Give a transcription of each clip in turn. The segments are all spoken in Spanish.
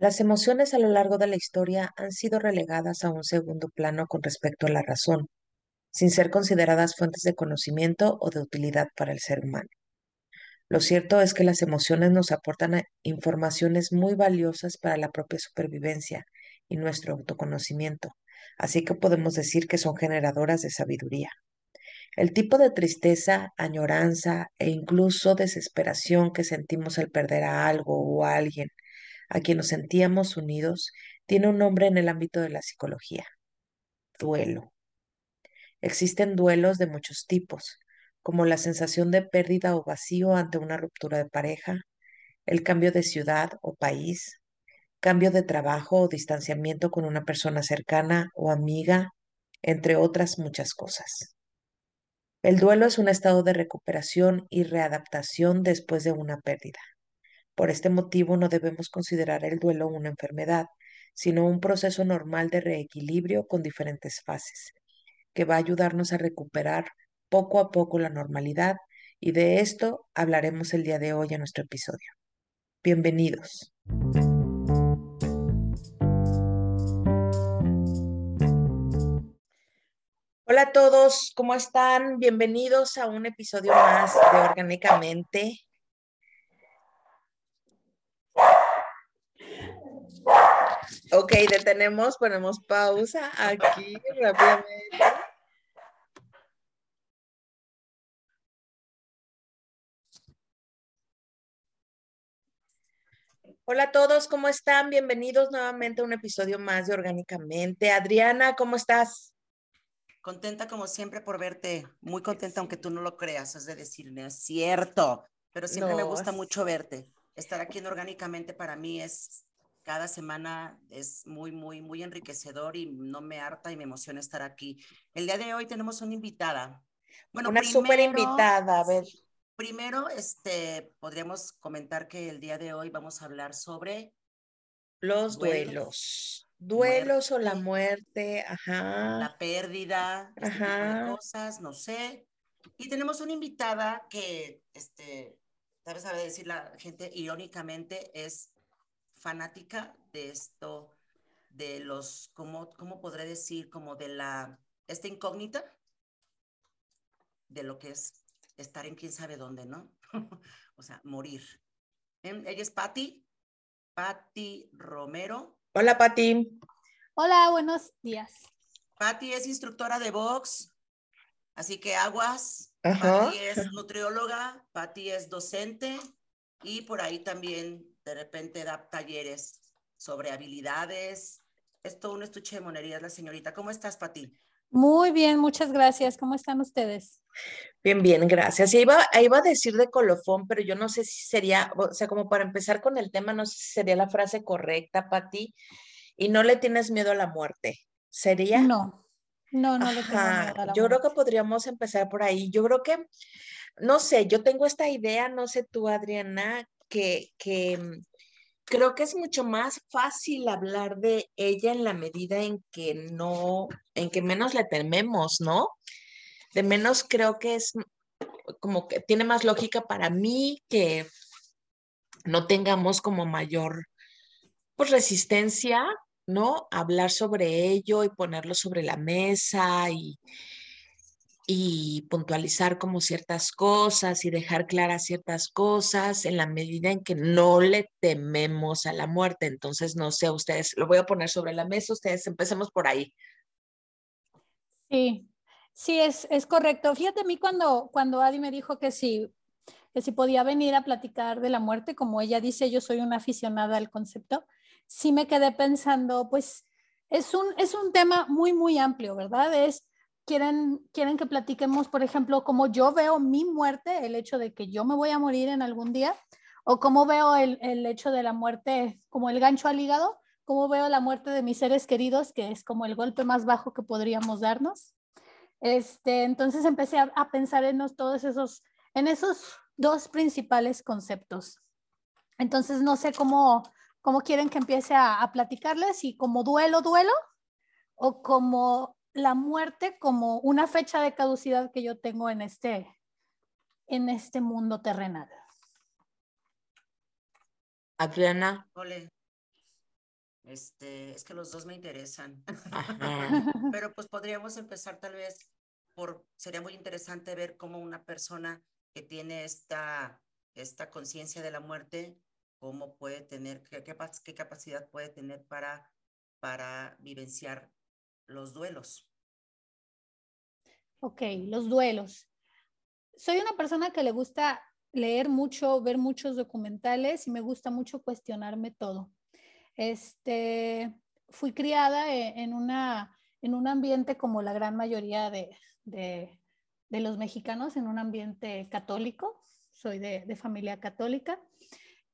Las emociones a lo largo de la historia han sido relegadas a un segundo plano con respecto a la razón, sin ser consideradas fuentes de conocimiento o de utilidad para el ser humano. Lo cierto es que las emociones nos aportan eh, informaciones muy valiosas para la propia supervivencia y nuestro autoconocimiento, así que podemos decir que son generadoras de sabiduría. El tipo de tristeza, añoranza e incluso desesperación que sentimos al perder a algo o a alguien a quien nos sentíamos unidos, tiene un nombre en el ámbito de la psicología, duelo. Existen duelos de muchos tipos, como la sensación de pérdida o vacío ante una ruptura de pareja, el cambio de ciudad o país, cambio de trabajo o distanciamiento con una persona cercana o amiga, entre otras muchas cosas. El duelo es un estado de recuperación y readaptación después de una pérdida. Por este motivo no debemos considerar el duelo una enfermedad, sino un proceso normal de reequilibrio con diferentes fases, que va a ayudarnos a recuperar poco a poco la normalidad y de esto hablaremos el día de hoy en nuestro episodio. Bienvenidos. Hola a todos, ¿cómo están? Bienvenidos a un episodio más de Orgánicamente. Ok, detenemos, ponemos pausa aquí rápidamente. Hola a todos, ¿cómo están? Bienvenidos nuevamente a un episodio más de Orgánicamente. Adriana, ¿cómo estás? Contenta como siempre por verte, muy contenta aunque tú no lo creas, es de decirme, es cierto, pero siempre me gusta mucho verte. Estar aquí en Orgánicamente para mí es cada semana es muy, muy, muy enriquecedor y no me harta y me emociona estar aquí. El día de hoy tenemos una invitada. Bueno, una súper invitada, a ver. Primero, este, podríamos comentar que el día de hoy vamos a hablar sobre los duelos. Duelos, o la muerte, ajá. La pérdida, este tipo de cosas, no sé. Y tenemos una invitada que, este, tal vez sabe decir la gente irónicamente, es fanática de esto, de los, ¿cómo, cómo podré decir? Como de la, esta incógnita de lo que es estar en quién sabe dónde, ¿no? o sea, morir. Em, ella es Patti, Patti Romero. Hola, Patti. Hola, buenos días. Patti es instructora de box, así que aguas. Patti es nutrióloga, Patti es docente y por ahí también de repente da talleres sobre habilidades. Esto un estuche de monerías, la señorita. ¿Cómo estás, Pati? Muy bien, muchas gracias. ¿Cómo están ustedes? Bien, bien, gracias. Iba, iba a decir de colofón, pero yo no sé si sería, o sea, como para empezar con el tema, no sé si sería la frase correcta, Pati. Y no le tienes miedo a la muerte. ¿Sería? No, no, no le tengo miedo a la Yo creo que podríamos empezar por ahí. Yo creo que, no sé, yo tengo esta idea, no sé tú, Adriana, que, mm, creo que es mucho más fácil hablar de ella en la medida en que no, en que menos le tememos, ¿no? De menos creo que es como que tiene más lógica para mí que no tengamos como mayor pues resistencia, ¿no? Hablar sobre ello y ponerlo sobre la mesa y, y puntualizar como ciertas cosas y dejar claras ciertas cosas en la medida en que no le tememos a la muerte. Entonces, no sé, ustedes, lo voy a poner sobre la mesa, ustedes empecemos por ahí. Sí, sí, es, es correcto. Fíjate a mí cuando, cuando Adi me dijo que sí, que si podía venir a platicar de la muerte, como ella dice, yo soy una aficionada al concepto, sí me quedé pensando, pues es un, es un tema muy, muy amplio, ¿verdad? Es quieren, quieren que platiquemos, por ejemplo, cómo yo veo mi muerte, el hecho de que yo me voy a morir en algún día, o cómo veo el, el hecho de la muerte como el gancho al hígado, cómo veo la muerte de mis seres queridos, que es como el golpe más bajo que podríamos darnos. Este, entonces empecé a, a pensar en todos esos, en esos dos principales conceptos. Entonces no sé cómo, cómo quieren que empiece a, a platicarles, y como duelo, duelo, o como la muerte como una fecha de caducidad que yo tengo en este, en este mundo terrenal. Adriana. Ole. Este, es que los dos me interesan. Pero pues podríamos empezar tal vez por, sería muy interesante ver cómo una persona que tiene esta, esta conciencia de la muerte, cómo puede tener, qué, qué capacidad puede tener para, para vivenciar los duelos. Ok, los duelos. Soy una persona que le gusta leer mucho, ver muchos documentales y me gusta mucho cuestionarme todo. Este, fui criada e, en, una, en un ambiente como la gran mayoría de, de, de los mexicanos, en un ambiente católico. Soy de, de familia católica.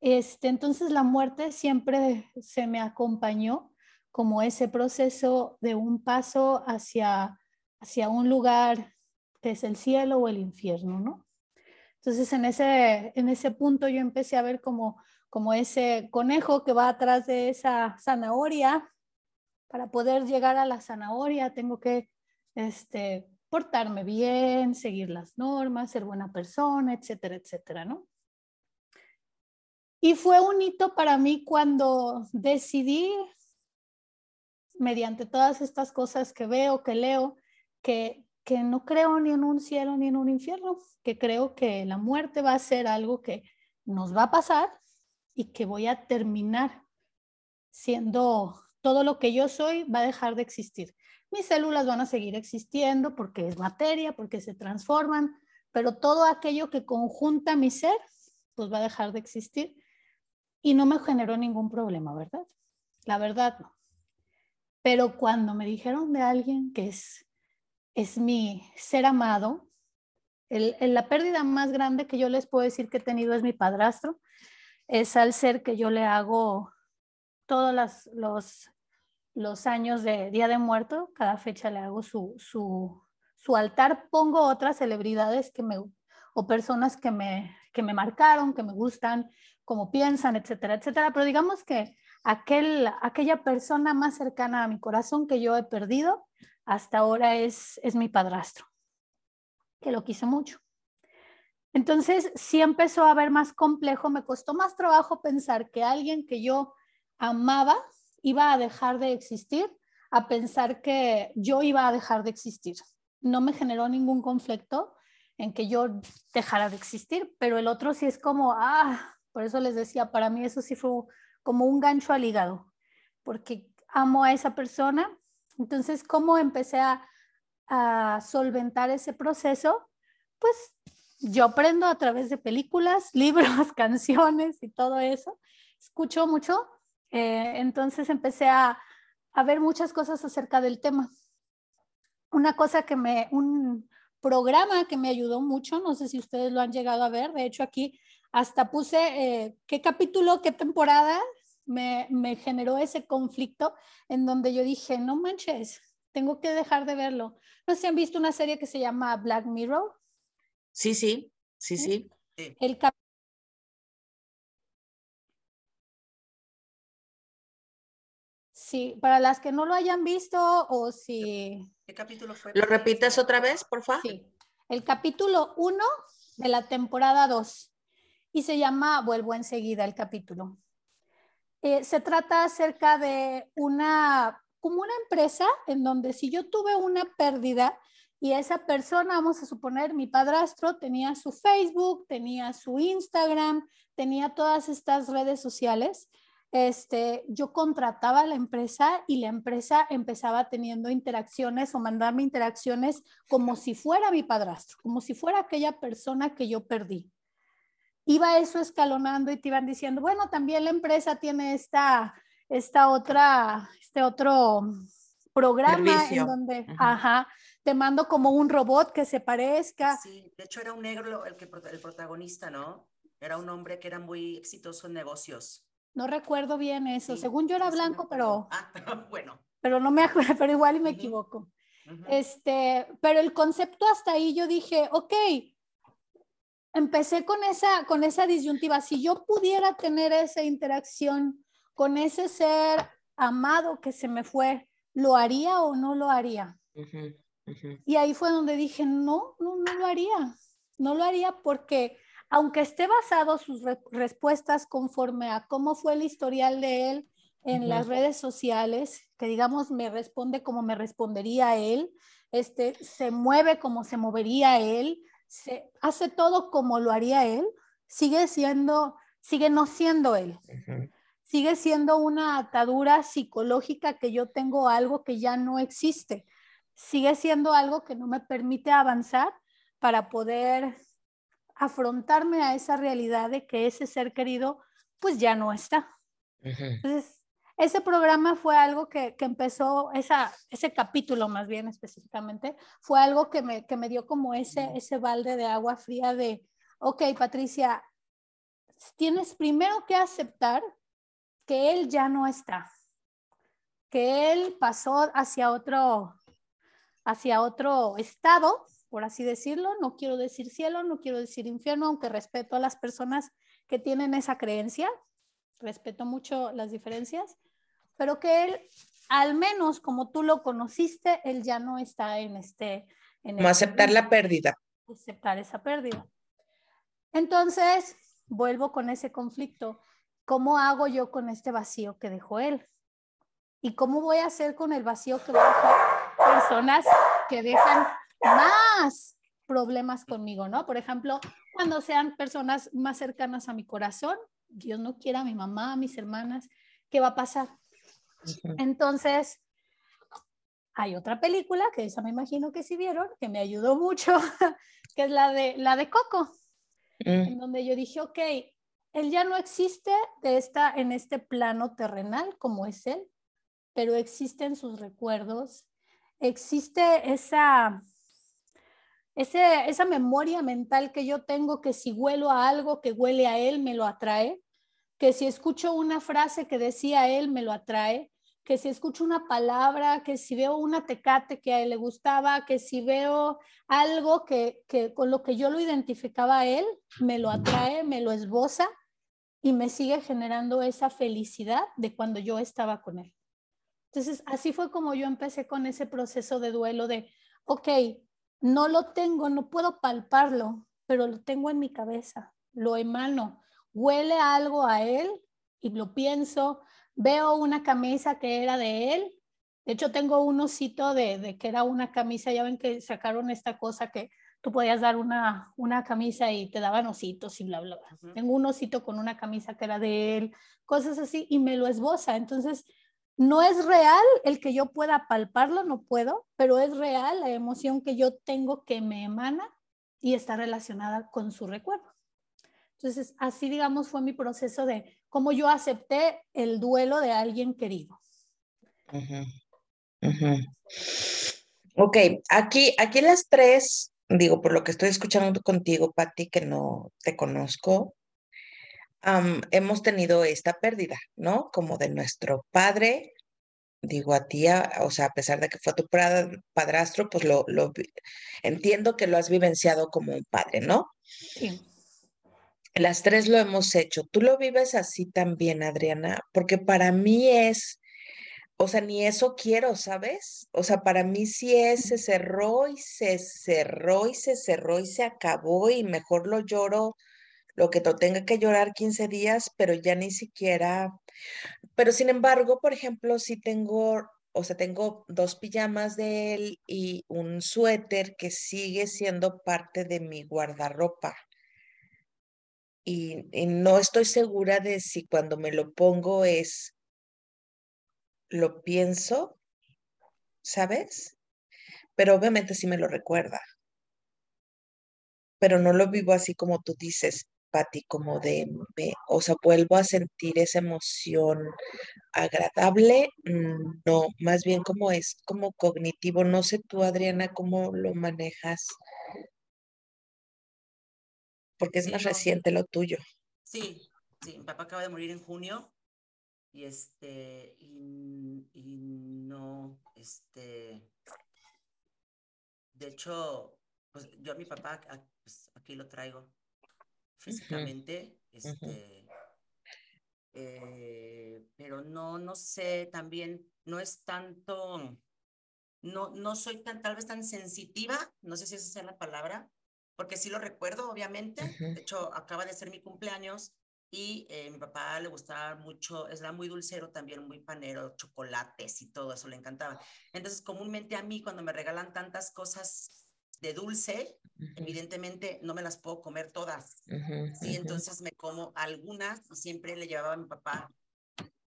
Este, entonces la muerte siempre se me acompañó como ese proceso de un paso hacia, hacia un lugar que es el cielo o el infierno, ¿no? Entonces en ese, en ese punto yo empecé a ver como, como ese conejo que va atrás de esa zanahoria. Para poder llegar a la zanahoria tengo que este, portarme bien, seguir las normas, ser buena persona, etcétera, etcétera, ¿no? Y fue un hito para mí cuando decidí mediante todas estas cosas que veo, que leo, que, que no creo ni en un cielo ni en un infierno, que creo que la muerte va a ser algo que nos va a pasar y que voy a terminar siendo todo lo que yo soy, va a dejar de existir. Mis células van a seguir existiendo porque es materia, porque se transforman, pero todo aquello que conjunta mi ser, pues va a dejar de existir. Y no me generó ningún problema, ¿verdad? La verdad no. Pero cuando me dijeron de alguien que es, es mi ser amado, el, la pérdida más grande que yo les puedo decir que he tenido es mi padrastro, es al ser que yo le hago todos los, los años de Día de Muerto, cada fecha le hago su, su, su altar, pongo otras celebridades que me, o personas que me, que me marcaron, que me gustan, como piensan, etcétera, etcétera. Pero digamos que aquel, aquella persona más cercana a mi corazón que yo he perdido hasta ahora es, es mi padrastro, que lo quise mucho. Entonces, sí empezó a ver más complejo, me costó más trabajo pensar que alguien que yo amaba iba a dejar de existir a pensar que yo iba a dejar de existir. No me generó ningún conflicto en que yo dejara de existir, pero el otro sí es como, ah, por eso les decía, para mí eso sí fue como un gancho al hígado, porque amo a esa persona. Entonces, ¿cómo empecé a, solventar ese proceso? Pues yo aprendo a través de películas, libros, canciones y todo eso. Escucho mucho. Eh, entonces empecé a, a ver muchas cosas acerca del tema. Una cosa que me, un programa que me ayudó mucho, no sé si ustedes lo han llegado a ver, de hecho aquí hasta puse eh, qué capítulo, qué temporada me, me, generó ese conflicto en donde yo dije, no manches, tengo que dejar de verlo. No sé si han visto una serie que se llama Black Mirror. Sí, sí, sí, sí. El Sí, para las que no lo hayan visto o si... ¿Qué capítulo fue? ¿Lo repites otra vez, por favor? Sí, el capítulo 1 de la temporada 2 y se llama Vuelvo enseguida el capítulo. Eh, se trata acerca de una, como una empresa en donde si yo tuve una pérdida y esa persona, vamos a suponer, mi padrastro tenía su Facebook, tenía su Instagram, tenía todas estas redes sociales, este, yo contrataba a la empresa y la empresa empezaba teniendo interacciones o mandarme interacciones como si fuera mi padrastro, como si fuera aquella persona que yo perdí iba eso escalonando y te iban diciendo, bueno, también la empresa tiene esta, esta otra, este otro programa en donde, ajá, te mando como un robot que se parezca. Sí, de hecho era un negro el, que, el protagonista, ¿no? Era un hombre que era muy exitoso en negocios. No recuerdo bien eso. Según yo era blanco, pero. Ah, bueno. Pero no me acuerdo, pero igual y me equivoco. Este, pero el concepto hasta ahí yo dije, ok, empecé con esa, con esa disyuntiva. Si yo pudiera tener esa interacción con ese ser amado que se me fue, ¿lo haría o no lo haría? Y ahí fue donde dije, no, no, no lo haría. No lo haría porque, aunque esté basado sus respuestas conforme a cómo fue el historial de él en las redes sociales, que digamos me responde como me respondería él, este, se mueve como se movería él, se hace todo como lo haría él, sigue siendo, sigue no siendo él. Sigue siendo una atadura psicológica que yo tengo algo que ya no existe. Sigue siendo algo que no me permite avanzar para poder afrontarme a esa realidad de que ese ser querido pues ya no está. Entonces, ese programa fue algo que, empezó, esa, ese capítulo más bien específicamente, fue algo que me, que me dio como ese, ese balde de agua fría de, ok, Patricia, tienes primero que aceptar que él ya no está, que él pasó hacia otro, hacia otro estado, por así decirlo. No quiero decir cielo, no quiero decir infierno, aunque respeto a las personas que tienen esa creencia, respeto mucho las diferencias, pero que él, al menos como tú lo conociste, él ya no está en este... En como este aceptar la pérdida. Aceptar esa pérdida. Entonces, vuelvo con ese conflicto. ¿Cómo hago yo con este vacío que dejó él? ¿Y cómo voy a hacer con el vacío que dejar personas que dejan más problemas conmigo, ¿no? Por ejemplo, cuando sean personas más cercanas a mi corazón, Dios no quiera, a mi mamá, a mis hermanas, ¿qué va a pasar? Entonces, hay otra película, que esa me imagino que sí vieron, que me ayudó mucho, que es la de, la de Coco, mm. en donde yo dije, ok, él ya no existe de esta, en este plano terrenal como es él, pero existen sus recuerdos, existe esa, ese, esa memoria mental que yo tengo que si huelo a algo que huele a él, me lo atrae, que si escucho una frase que decía él, me lo atrae, que si escucho una palabra, que si veo una tecate que a él le gustaba, que si veo algo que, con lo que yo lo identificaba a él, me lo atrae, me lo esboza y me sigue generando esa felicidad de cuando yo estaba con él. Entonces, así fue como yo empecé con ese proceso de duelo de, ok, no lo tengo, no puedo palparlo, pero lo tengo en mi cabeza, lo emano, huele algo a él y lo pienso, veo una camisa que era de él. De hecho, tengo un osito de, que era una camisa, ya ven que sacaron esta cosa que tú podías dar una, una camisa y te daban ositos y bla, bla, bla. Tengo un osito con una camisa que era de él, cosas así, y me lo esboza. Entonces, no es real el que yo pueda palparlo, no puedo, pero es real la emoción que yo tengo que me emana y está relacionada con su recuerdo. Entonces, así digamos fue mi proceso de cómo yo acepté el duelo de alguien querido. Ok, aquí, aquí las tres, digo, por lo que estoy escuchando contigo, Patti, que no te conozco, hemos tenido esta pérdida, ¿no? Como de nuestro padre, digo a ti, o sea, a pesar de que fue tu padrastro, pues lo, lo entiendo que lo has vivenciado como un padre, ¿no? Sí. Las tres lo hemos hecho. ¿Tú lo vives así también, Adriana? Porque para mí es, o sea, ni eso quiero, ¿sabes? O sea, para mí sí es, se cerró y se cerró y se cerró y se acabó y mejor lo lloro lo que tenga que llorar 15 días, pero ya ni siquiera, pero sin embargo, por ejemplo, si tengo, o sea, tengo dos pijamas de él y un suéter que sigue siendo parte de mi guardarropa y, no estoy segura de si cuando me lo pongo es, lo pienso, ¿sabes? Pero obviamente sí me lo recuerda. Pero no lo vivo así como tú dices, Patti, como de, o sea, vuelvo a sentir esa emoción agradable, mm, no, más bien como es como cognitivo. No sé tú, Adriana, cómo lo manejas porque es más reciente lo tuyo. Sí, sí, mi papá acaba de morir en junio y este, y, no, este, de hecho, pues yo a mi papá pues, aquí lo traigo físicamente, este, eh, pero no, no sé, también no es tanto, no, no soy tan, tal vez tan sensitiva, no sé si esa sea la palabra, porque sí lo recuerdo, obviamente. De hecho, acaba de ser mi cumpleaños y eh, mi papá le gustaba mucho, era muy dulcero también, muy panero, chocolates y todo eso le encantaba. Entonces, comúnmente a mí cuando me regalan tantas cosas de dulce, evidentemente no me las puedo comer todas. sí, entonces me como algunas siempre le llevaba a mi papá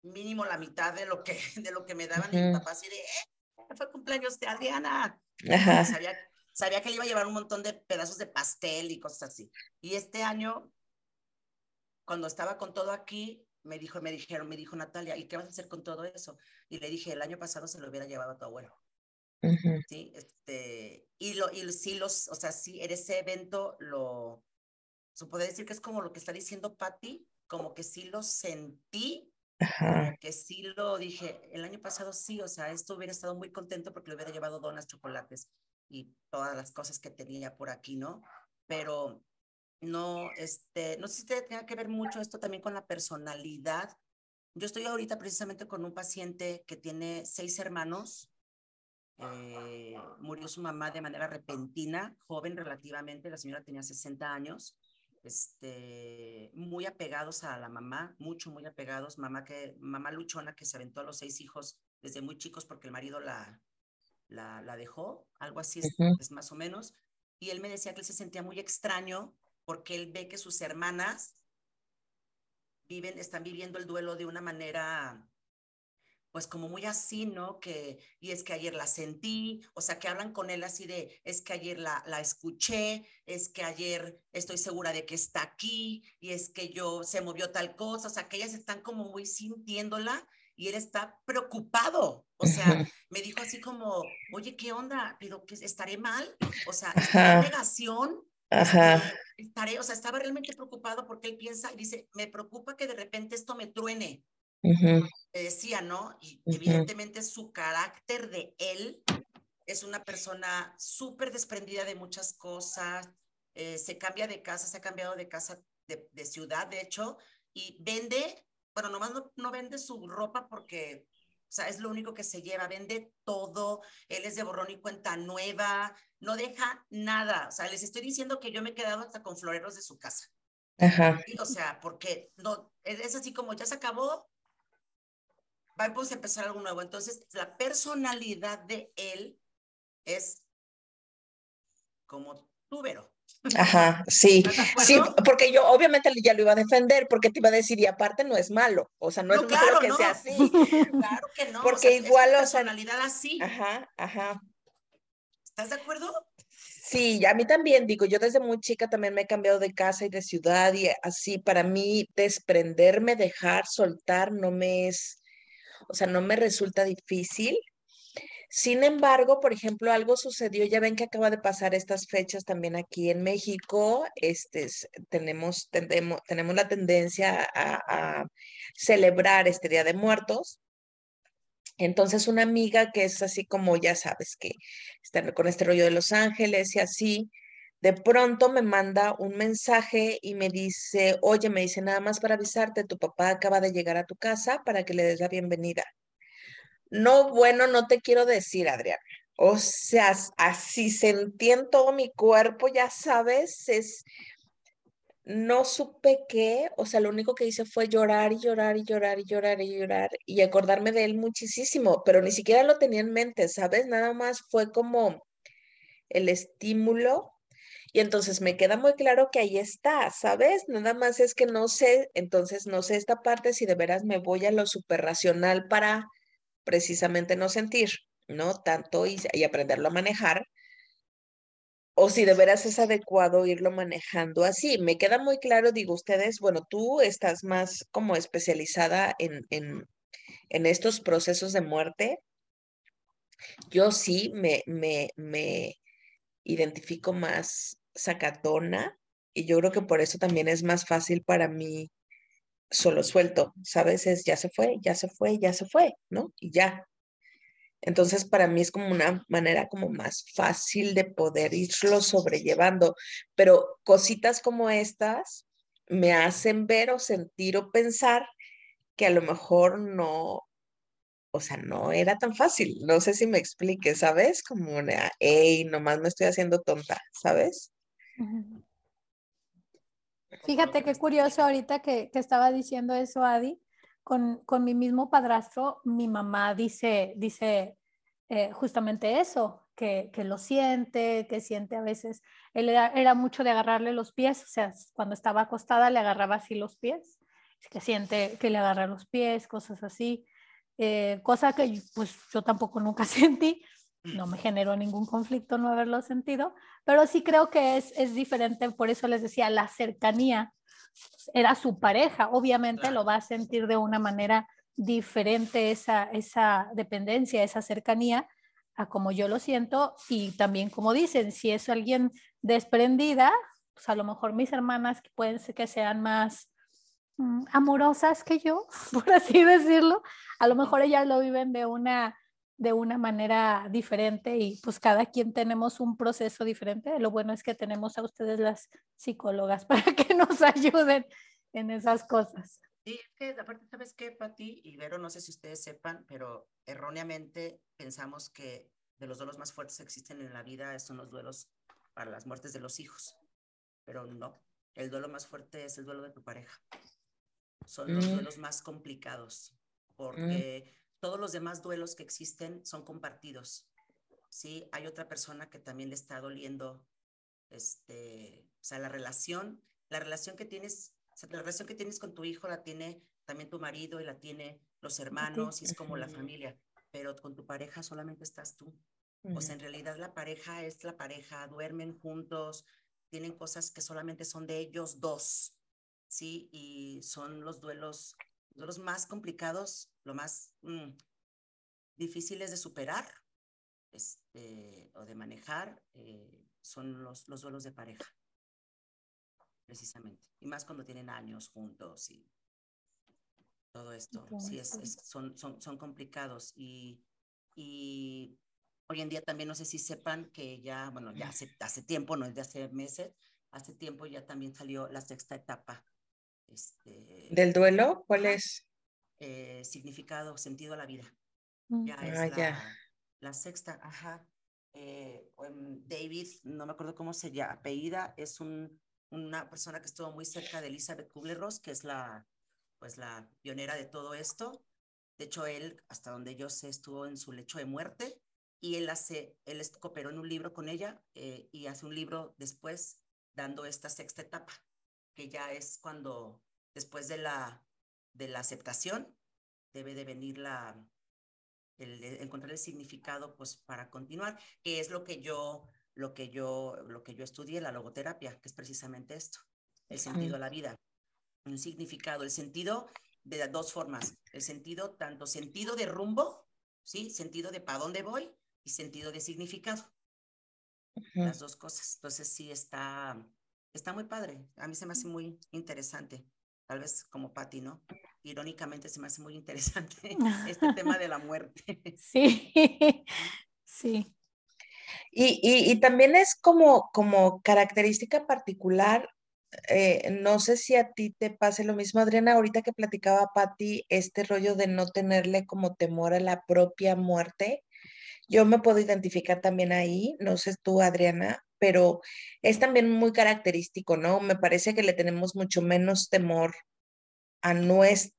mínimo la mitad de lo que, de lo que me daban y mi papá así de, eh, fue cumpleaños de Adriana. Sabía, sabía que le iba a llevar un montón de pedazos de pastel y cosas así. Y este año, cuando estaba con todo aquí, me dijo, me dijeron, me dijo Natalia, ¿y qué vas a hacer con todo eso? Y le dije, el año pasado se lo hubiera llevado a tu abuelo. Sí, este, y lo, y sí los, o sea, sí, en ese evento lo, se puede decir que es como lo que está diciendo Patty, como que sí lo sentí, que sí lo dije, el año pasado sí, o sea, esto hubiera estado muy contento porque le hubiera llevado donas, chocolates y todas las cosas que tenía por aquí, ¿no? Pero no, este, no sé si tenga que ver mucho esto también con la personalidad. Yo estoy ahorita precisamente con un paciente que tiene seis hermanos. Eh, murió su mamá de manera repentina, joven relativamente, la señora tenía 60 años, este, muy apegados a la mamá, mucho, muy apegados, mamá, que, mamá luchona que se aventó a los seis hijos desde muy chicos porque el marido la, la, la dejó, algo así es, más o menos. Y él me decía que él se sentía muy extraño porque él ve que sus hermanas viven, están viviendo el duelo de una manera, pues como muy así, ¿no? Que, y es que ayer la sentí, o sea, que hablan con él así de, es que ayer la, la escuché, es que ayer estoy segura de que está aquí, y es que yo se movió tal cosa, o sea, que ellas están como muy sintiéndola y él está preocupado. O sea, me dijo así como, oye, ¿qué onda? Pero que estaré mal. O sea, ¿estaré en negación? Ajá. Estaré, o sea, estaba realmente preocupado porque él piensa y dice, me preocupa que de repente esto me truene. Me decía, ¿no? Y evidentemente su carácter de él es una persona súper desprendida de muchas cosas, eh, se cambia de casa, se ha cambiado de casa, de, de ciudad, de hecho, y vende bueno, nomás no, vende su ropa porque, o sea, es lo único que se lleva, vende todo, él es de borrón y cuenta nueva, no deja nada, o sea, les estoy diciendo que yo me he quedado hasta con floreros de su casa. Ajá. O sea, porque no, es así como ya se acabó, vamos a empezar algo nuevo. Entonces, la personalidad de él es como tú, Vero. Ajá, sí, sí, porque yo obviamente ya lo iba a defender, porque te iba a decir, y aparte no es malo, o sea, no, es malo que sea así. Claro que no. Porque igual, o sea, personalidad así. Ajá, ajá. ¿Estás de acuerdo? Sí, a mí también, digo, yo desde muy chica también me he cambiado de casa y de ciudad y así, para mí desprenderme, dejar, soltar, no me es, o sea, no me resulta difícil. Sin embargo, por ejemplo, algo sucedió, ya ven que acaba de pasar estas fechas también aquí en México, este, tenemos, tenemos la tendencia a, celebrar este Día de Muertos. Entonces, una amiga que es así como, ya sabes, que está con este rollo de Los Ángeles y así, de pronto me manda un mensaje y me dice, oye, me dice nada más para avisarte, tu papá acaba de llegar a tu casa para que le des la bienvenida. No, bueno, no te quiero decir, Adriana. O sea, así sentí en todo mi cuerpo, ya sabes, es, no supe qué, o sea, lo único que hice fue llorar y llorar y llorar y llorar y llorar y acordarme de él muchísimo, pero ni siquiera lo tenía en mente, ¿sabes? Nada más fue como el estímulo y entonces me queda muy claro que ahí está, ¿sabes? Nada más es que no sé, entonces no sé esta parte si de veras me voy a lo superracional para precisamente no sentir, ¿no? Tanto y, aprenderlo a manejar, o si de veras es adecuado irlo manejando así. Me queda muy claro, digo, ustedes, bueno, tú estás más como especializada en, en, en estos procesos de muerte. Yo sí me, me, me identifico más sacatona y yo creo que por eso también es más fácil para mí solo suelto, ¿sabes? Es ya se fue, ya se fue, ya se fue, ¿no? Y ya. Entonces, para mí es como una manera como más fácil de poder irlo sobrellevando, pero cositas como estas me hacen ver o sentir o pensar que a lo mejor no, o sea, no era tan fácil. No sé si me explique, ¿sabes? Como una, hey, nomás me estoy haciendo tonta, ¿sabes? Fíjate qué curioso ahorita que, que estaba diciendo eso, Adi. Con, con, mi mismo padrastro, mi mamá dice, dice eh, justamente eso, que, que, lo siente, que siente a veces, él era, era, mucho de agarrarle los pies, o sea, cuando estaba acostada le agarraba así los pies, que siente que le agarra los pies, cosas así, eh, cosa que pues yo tampoco nunca sentí, no me generó ningún conflicto no haberlo sentido, pero sí creo que es, es diferente, por eso les decía, la cercanía era su pareja, obviamente lo va a sentir de una manera diferente esa, esa dependencia, esa cercanía a como yo lo siento y también como dicen, si es alguien desprendida, pues a lo mejor mis hermanas que pueden ser que sean más mm, amorosas que yo, por así decirlo, a lo mejor ellas lo viven de una de una manera diferente y pues cada quien tenemos un proceso diferente. Lo bueno es que tenemos a ustedes las psicólogas para que nos ayuden en esas cosas. Sí, es que aparte, ¿sabes qué, Pati y Vero? No sé si ustedes sepan, pero erróneamente pensamos que de los duelos más fuertes que existen en la vida son los duelos para las muertes de los hijos. Pero no, el duelo más fuerte es el duelo de tu pareja. Son los mm. duelos más complicados mm. Todos los demás duelos que existen son compartidos. Sí, hay otra persona que también le está doliendo, este, o sea, la relación, la relación que tienes, la relación que tienes con tu hijo la tiene también tu marido y la tiene los hermanos y es como la familia, pero con tu pareja solamente estás tú. O sea, en realidad la pareja es la pareja, duermen juntos, tienen cosas que solamente son de ellos dos, ¿sí? Y son los duelos los más complicados, lo más mm, difíciles de superar este, o de manejar eh, son los, los duelos de pareja, precisamente. Y más cuando tienen años juntos y todo esto. Sí, es, son, son, son complicados. Y, y hoy en día también no sé si sepan que ya, bueno, ya hace, hace tiempo, no es de hace meses, hace tiempo ya también salió la sexta etapa este, ¿Del duelo? ¿Cuál es? Eh, significado, sentido a la vida. Mm. Ya es ah, la, sexta, ajá. Eh, David, no me acuerdo cómo se llama, apellida, es un, una persona que estuvo muy cerca de Elizabeth Kubler-Ross, que es la, pues la pionera de todo esto. De hecho, él, hasta donde yo sé, estuvo en su lecho de muerte y él hace, él cooperó en un libro con ella eh, y hace un libro después dando esta sexta etapa que ya es cuando después de la, de la aceptación debe de venir la, el, encontrar el significado pues para continuar, que es lo que yo, lo que yo, lo que yo estudié, la logoterapia, que es precisamente esto, el sentido a la vida, un significado, el sentido de dos formas, el sentido, tanto sentido de rumbo, ¿sí? Sentido de para dónde voy y sentido de significado. Las dos cosas. Entonces sí está, está muy padre. A mí se me hace muy interesante. Tal vez como Patti, ¿no? Irónicamente se me hace muy interesante este tema de la muerte. Sí, sí. Y, y, también es como, como característica particular, eh, no sé si a ti te pase lo mismo, Adriana, ahorita que platicaba Patti, este rollo de no tenerle como temor a la propia muerte. Yo me puedo identificar también ahí, no sé tú, Adriana, pero es también muy característico, ¿no? Me parece que le tenemos mucho menos temor a nuestro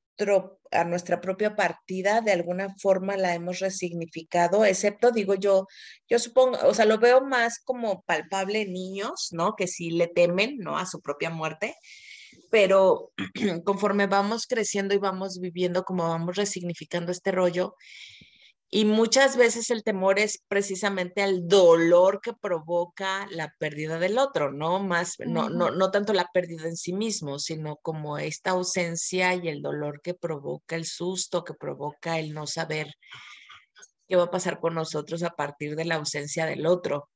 a nuestra propia partida, de alguna forma la hemos resignificado, excepto, digo yo, yo supongo, o sea, lo veo más como palpable en niños, ¿no? Que sí le temen, ¿no? A su propia muerte, pero conforme vamos creciendo y vamos viviendo, como vamos resignificando este rollo, y muchas veces el temor es precisamente al dolor que provoca la pérdida del otro, ¿no? Más, no, no, no tanto la pérdida en sí mismo, sino como esta ausencia y el dolor que provoca el susto, que provoca el no saber qué va a pasar con nosotros a partir de la ausencia del otro.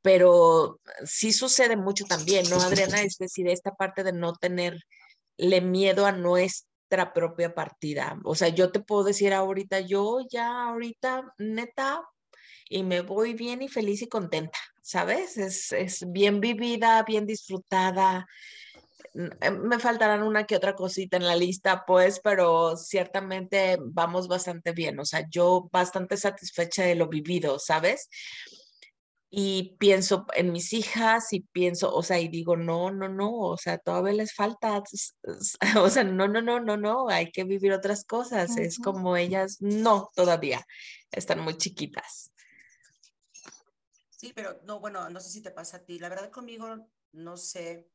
Pero sí sucede mucho también, ¿no, Adriana? Es decir, esta parte de no tenerle miedo a nuestro propia partida. O sea, yo te puedo decir ahorita, yo ya ahorita, neta, y me voy bien y feliz y contenta, ¿sabes? Es, es bien vivida, bien disfrutada. Eh, me faltarán una que otra cosita en la lista, pues, pero ciertamente vamos bastante bien. O sea, yo bastante satisfecha de lo vivido, ¿sabes? Y pienso en mis hijas y pienso, o sea, y digo, no, no, no, o sea, todavía les falta, o sea, no, no, no, no, no, hay que vivir otras cosas, es como ellas, no, todavía, están muy chiquitas. Sí, pero no, bueno, no sé si te pasa a ti, la verdad conmigo, no sé,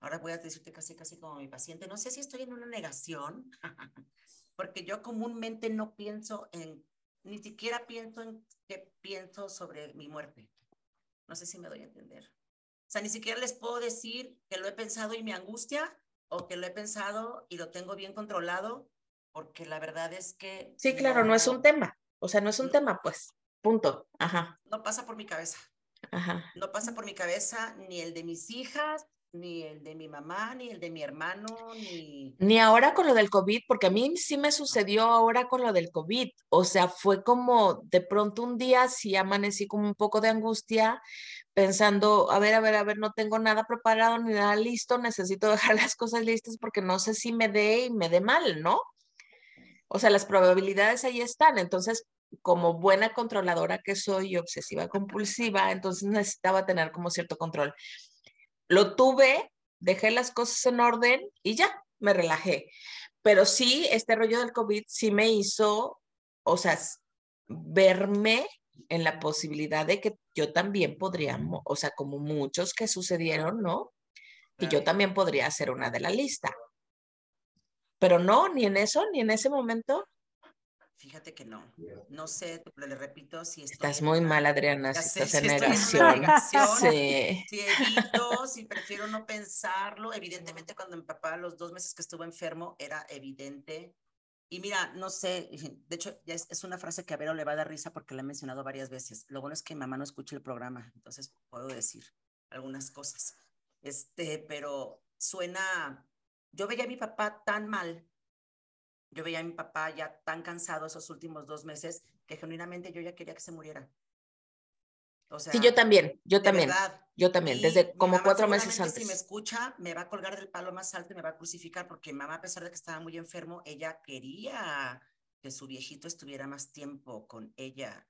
ahora voy a decirte casi, casi como mi paciente, no sé si estoy en una negación, porque yo comúnmente no pienso en ni siquiera pienso en qué pienso sobre mi muerte. No sé si me doy a entender. O sea, ni siquiera les puedo decir que lo he pensado y me angustia o que lo he pensado y lo tengo bien controlado, porque la verdad es que... Sí, claro, no, es un tema. O sea, no es un tema, pues. Punto. Ajá. No pasa por mi cabeza. Ajá. No pasa por mi cabeza ni el de mis hijas, ni el de mi mamá, ni el de mi hermano, ni... Ni ahora con lo del COVID, porque a mí sí me sucedió ahora con lo del COVID. O sea, fue como de pronto un día sí amanecí como un poco de angustia, pensando, a ver, a ver, a ver, no tengo nada preparado ni nada listo, necesito dejar las cosas listas porque no sé si me dé y me dé mal, ¿no? O sea, las probabilidades ahí están. Entonces, como buena controladora que soy y obsesiva compulsiva, entonces necesitaba tener como cierto control. Lo tuve, dejé las cosas en orden y ya, me relajé. Pero sí, este rollo del COVID sí me hizo, o sea, verme en la posibilidad de que yo también podría, o sea, como muchos que sucedieron, ¿no? Que yo también podría ser una de la lista. Pero no, ni en eso, ni en ese momento. Fíjate que no. No sé, le repito si Estás muy mal, Adriana, si estás en negación. Sí. Si evito, si prefiero no pensarlo. Evidentemente, cuando mi papá, los dos meses que estuvo enfermo, era evidente. Y mira, no sé, de hecho, ya es, es, una frase que a Vero le va a dar risa porque la he mencionado varias veces. Lo bueno es que mi mamá no escucha el programa, entonces puedo decir algunas cosas. Este, pero suena, yo veía a mi papá tan mal yo veía a mi papá ya tan cansado esos últimos dos meses que genuinamente yo ya quería que se muriera. O sea, sí, yo también, yo también. yo también, desde como cuatro meses antes. Si me escucha, me va a colgar del palo más alto y me va a crucificar porque mamá, a pesar de que estaba muy enfermo, ella quería que su viejito estuviera más tiempo con ella.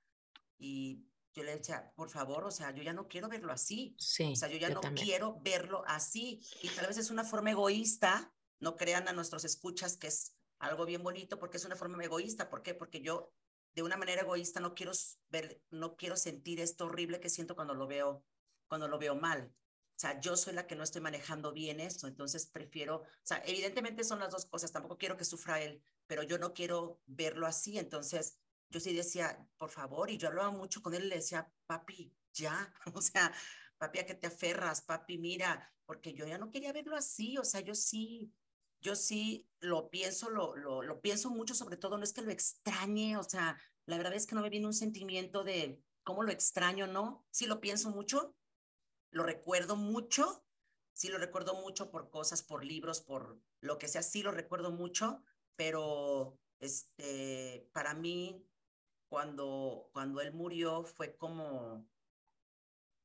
Y yo le decía, por favor, o sea, yo ya no quiero verlo así. Sí, o sea, yo ya no quiero verlo así. Y tal vez es una forma egoísta, no crean a nuestros escuchas que es algo bien bonito porque es una forma egoísta. ¿Por qué? Porque yo de una manera egoísta no quiero ver, no quiero sentir esto horrible que siento cuando lo veo, cuando lo veo mal. O sea, yo soy la que no estoy manejando bien esto, entonces prefiero, o sea, evidentemente son las dos cosas, tampoco quiero que sufra él, pero yo no quiero verlo así, entonces yo sí decía, por favor, y yo hablaba mucho con él y le decía, papi, ya, o sea, papi, a que te aferras, papi, mira, porque yo ya no quería verlo así, o sea, yo sí, yo sí lo pienso, lo, lo, lo, pienso mucho, sobre todo no es que lo extrañe, o sea, la verdad es que no me viene un sentimiento de cómo lo extraño, ¿no? Sí lo pienso mucho, lo recuerdo mucho, sí lo recuerdo mucho por cosas, por libros, por lo que sea, sí lo recuerdo mucho, pero este, para mí, cuando, cuando él murió fue como,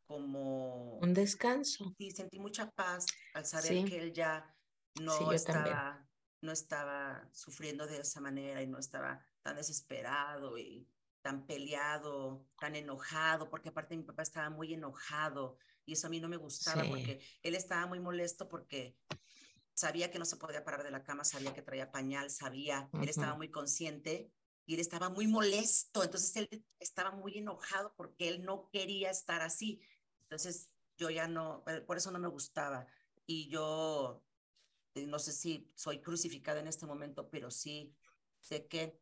como... Un descanso. Sí, sentí mucha paz al saber que él ya no estaba no estaba sufriendo de esa manera y no estaba tan desesperado y tan peleado, tan enojado, porque aparte mi papá estaba muy enojado y eso a mí no me gustaba porque él estaba muy molesto porque sabía que no se podía parar de la cama, sabía que traía pañal, sabía, él estaba muy consciente y él estaba muy molesto, entonces él estaba muy enojado porque él no quería estar así. Entonces yo ya no, eh, por eso no me gustaba y yo no sé si soy crucificada en este momento, pero sí sé que,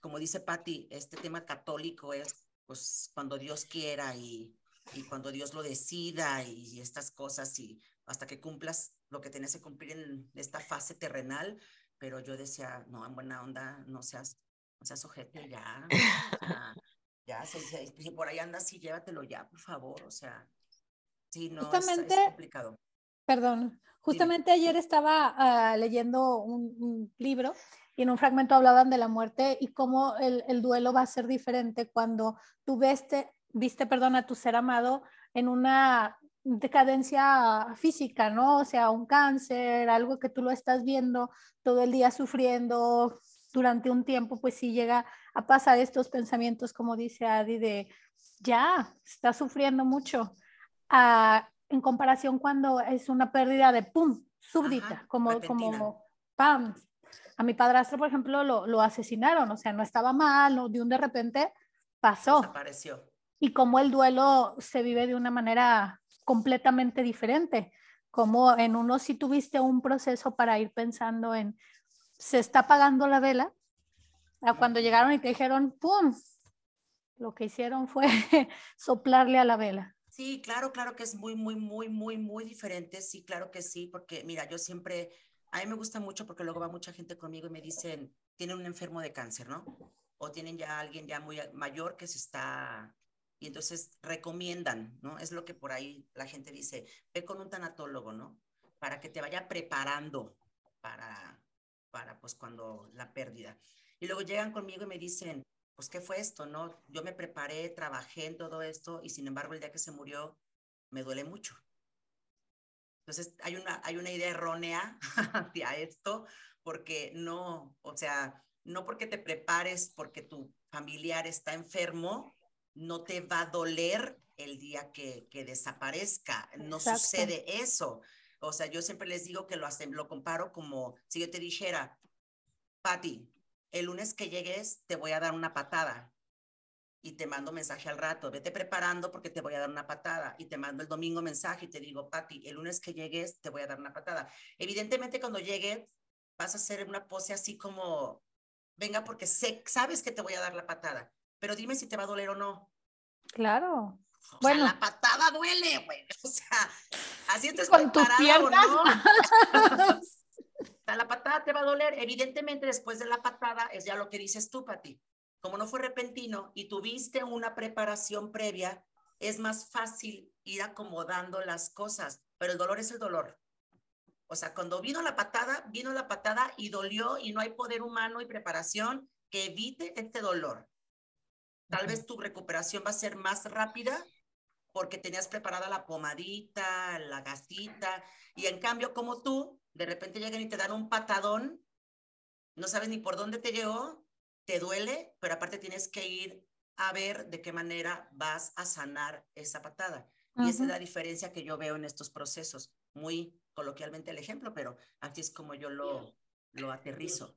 como dice Patti, este tema católico es pues cuando Dios quiera y, y cuando Dios lo decida y, estas cosas y hasta que cumplas lo que tienes que cumplir en esta fase terrenal, pero yo decía, no, en buena onda, no seas, no seas ojete ya, ya, si, por ahí andas, sí, llévatelo ya, por favor, o sea, sí, no, es, es complicado. Perdón, justamente ayer estaba ah, leyendo un, libro y en un fragmento hablaban de la muerte y cómo el, el duelo va a ser diferente cuando tú viste, viste perdón, a tu ser amado en una decadencia física, ¿no? O sea, un cáncer, algo que tú lo estás viendo todo el día sufriendo durante un tiempo, pues sí llega a pasar estos pensamientos, como dice Adi, de ya está sufriendo mucho. Ah, en comparación cuando es una pérdida de pum, súbdita, como, como pam. A mi padrastro, por ejemplo, lo, lo, asesinaron, o sea, no estaba mal, de un de repente pasó. Desapareció. Y como el duelo se vive de una manera completamente diferente, como en uno si tuviste un proceso para ir pensando en, se está apagando la vela, a cuando llegaron y te dijeron, ¡pum! Lo que hicieron fue soplarle a la vela. Sí, claro, claro que es muy, muy, muy, muy, muy diferente. Sí, claro que sí, porque mira, yo siempre, a mí me gusta mucho porque luego va mucha gente conmigo y me dicen, tienen un enfermo de cáncer, ¿no? O tienen ya alguien ya muy mayor que se está, y entonces recomiendan, ¿no? Es lo que por ahí la gente dice, ve con un tanatólogo, ¿no? Para que te vaya preparando para, para pues cuando la pérdida. Y luego llegan conmigo y me dicen, pues, ¿qué fue esto? No, yo me preparé, trabajé en todo esto y sin embargo el día que se murió me duele mucho. Entonces, hay una, hay una idea errónea hacia esto porque no, o sea, no porque te prepares porque tu familiar está enfermo, no te va a doler el día que, que desaparezca. No sucede eso. O sea, yo siempre les digo que lo, hacen, lo comparo como si yo te dijera, Patti, el lunes que llegues te voy a dar una patada y te mando mensaje al rato, vete preparando porque te voy a dar una patada y te mando el domingo mensaje y te digo, Pati, el lunes que llegues te voy a dar una patada. Evidentemente cuando llegue vas a hacer una pose así como, venga porque sé, sabes que te voy a dar la patada, pero dime si te va a doler o no. Claro. O bueno. Sea, la patada duele, güey. O sea, así estés Con tus piernas. no. la patada te va a doler. Evidentemente, después de la patada es ya lo que dices tú, Pati. Como no fue repentino y tuviste una preparación previa, es más fácil ir acomodando las cosas, pero el dolor es el dolor. O sea, cuando vino la patada, vino la patada y dolió y no hay poder humano y preparación que evite este dolor. Tal vez tu recuperación va a ser más rápida porque tenías preparada la pomadita, la gasita, y en cambio como tú de repente llegan y te dan un patadón, no sabes ni por dónde te llegó, te duele, pero aparte tienes que ir a ver de qué manera vas a sanar esa patada. Y esa es la diferencia que yo veo en estos procesos. Muy coloquialmente el ejemplo, pero así es como yo lo, lo aterrizo.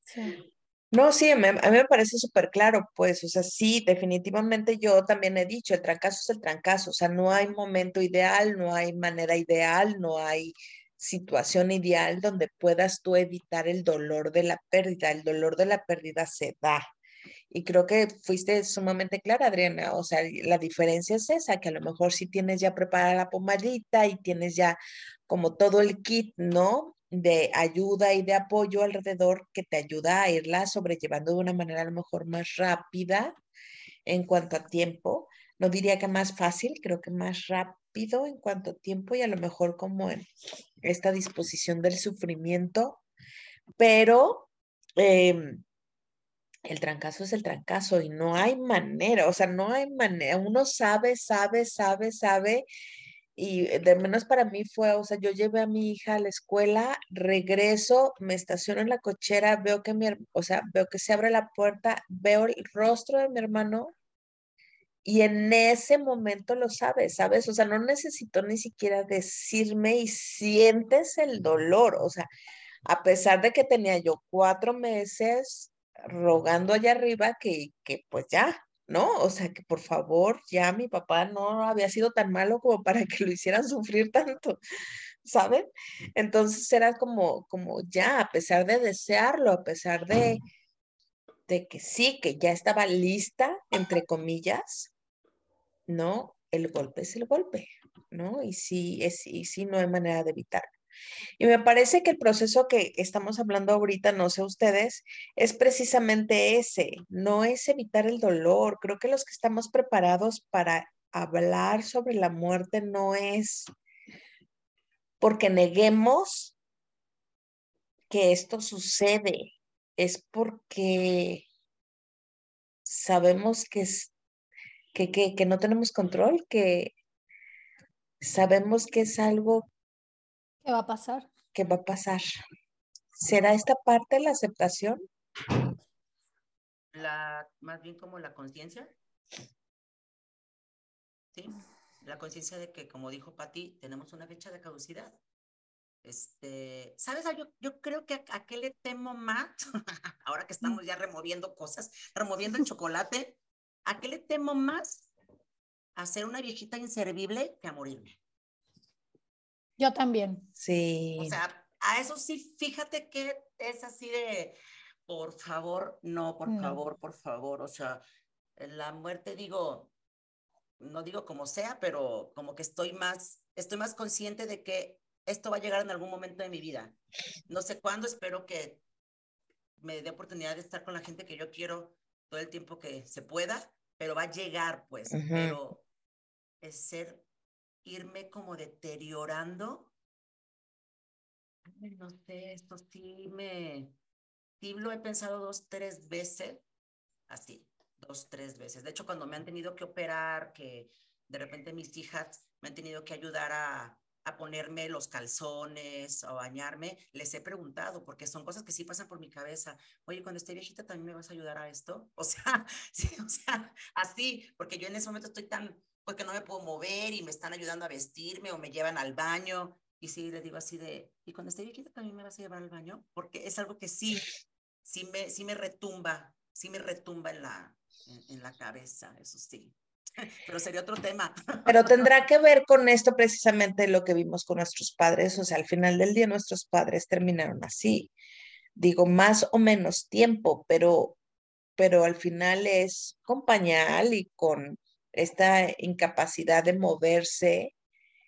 Sí. No, sí, a mí me parece súper claro, pues, o sea, sí, definitivamente yo también he dicho, el trancazo es el trancazo, o sea, no hay momento ideal, no hay manera ideal, no hay situación ideal donde puedas tú evitar el dolor de la pérdida. El dolor de la pérdida se da. Y creo que fuiste sumamente clara, Adriana. O sea, la diferencia es esa, que a lo mejor si tienes ya preparada la pomadita y tienes ya como todo el kit, ¿no? De ayuda y de apoyo alrededor que te ayuda a irla sobrellevando de una manera a lo mejor más rápida en cuanto a tiempo. No diría que más fácil, creo que más rápido en cuanto tiempo y a lo mejor como en esta disposición del sufrimiento, pero em, el trancazo es el trancazo y no hay manera, o sea, no hay manera, uno sabe, sabe, sabe, sabe, y de menos para mí fue, o sea, yo llevé a mi hija a la escuela, regreso, me estaciono en la cochera, veo que mi, o sea, veo que se abre la puerta, veo el rostro de mi hermano y en ese momento lo sabes, ¿sabes? O sea, no necesito ni siquiera decirme y sientes el dolor. O sea, a pesar de que tenía yo cuatro meses rogando allá arriba que, que pues ya, ¿no? O sea, que por favor, ya mi papá no había sido tan malo como para que lo hicieran sufrir tanto, ¿saben? Entonces era como, como ya, a pesar de desearlo, a pesar de, de que sí, que ya estaba lista, entre comillas, ¿no? El golpe es el golpe, ¿no? Y sí, es, y sí no hay manera de evitarlo. Y me parece que el proceso que estamos hablando ahorita, no sé ustedes, es precisamente ese, no es evitar el dolor. Creo que los que estamos preparados para hablar sobre la muerte no es porque neguemos que esto sucede, es porque sabemos que es que, que, no tenemos control, que sabemos que es algo que va a pasar. Que va a pasar. ¿Será esta parte la aceptación? La, más bien como la conciencia. ¿sí? La conciencia de que, como dijo Patti, tenemos una fecha de caducidad. Este, ¿sabes? Yo, yo creo que a, qué le temo más, ahora que estamos ya removiendo cosas, removiendo el chocolate, ¿a qué le temo más? A ser una viejita inservible que a morirme. Yo también. Sí. O sea, a eso sí, fíjate que es así de, por favor, no, por favor, por favor. O sea, la muerte, digo, no digo como sea, pero como que estoy más, estoy más consciente de que esto va a llegar en algún momento de mi vida. No sé cuándo, espero que me dé oportunidad de estar con la gente que yo quiero todo el tiempo que se pueda, pero va a llegar, pues. Pero es ser, irme como deteriorando. no sé, esto sí me, sí lo he pensado dos, tres veces, así dos, tres veces. De hecho, cuando me han tenido que operar, que de repente mis hijas me han tenido que ayudar a, a ponerme los calzones o bañarme, les he preguntado, porque son cosas que sí pasan por mi cabeza. Oye, cuando esté viejita, ¿también me vas a ayudar a esto? O sea, así, porque yo en ese momento estoy tan, porque no me puedo mover y me están ayudando a vestirme o me llevan al baño. Y sí, le digo así de, ¿y cuando esté viejita también me vas a llevar al baño? Porque es algo que sí, sí me, sí me retumba, sí me retumba en la, en, la cabeza, eso sí. Pero sería otro tema. Pero tendrá que ver con esto precisamente lo que vimos con nuestros padres. O sea, al final del día nuestros padres terminaron así. Digo, más o menos tiempo, pero, pero al final es con pañal y con esta incapacidad de moverse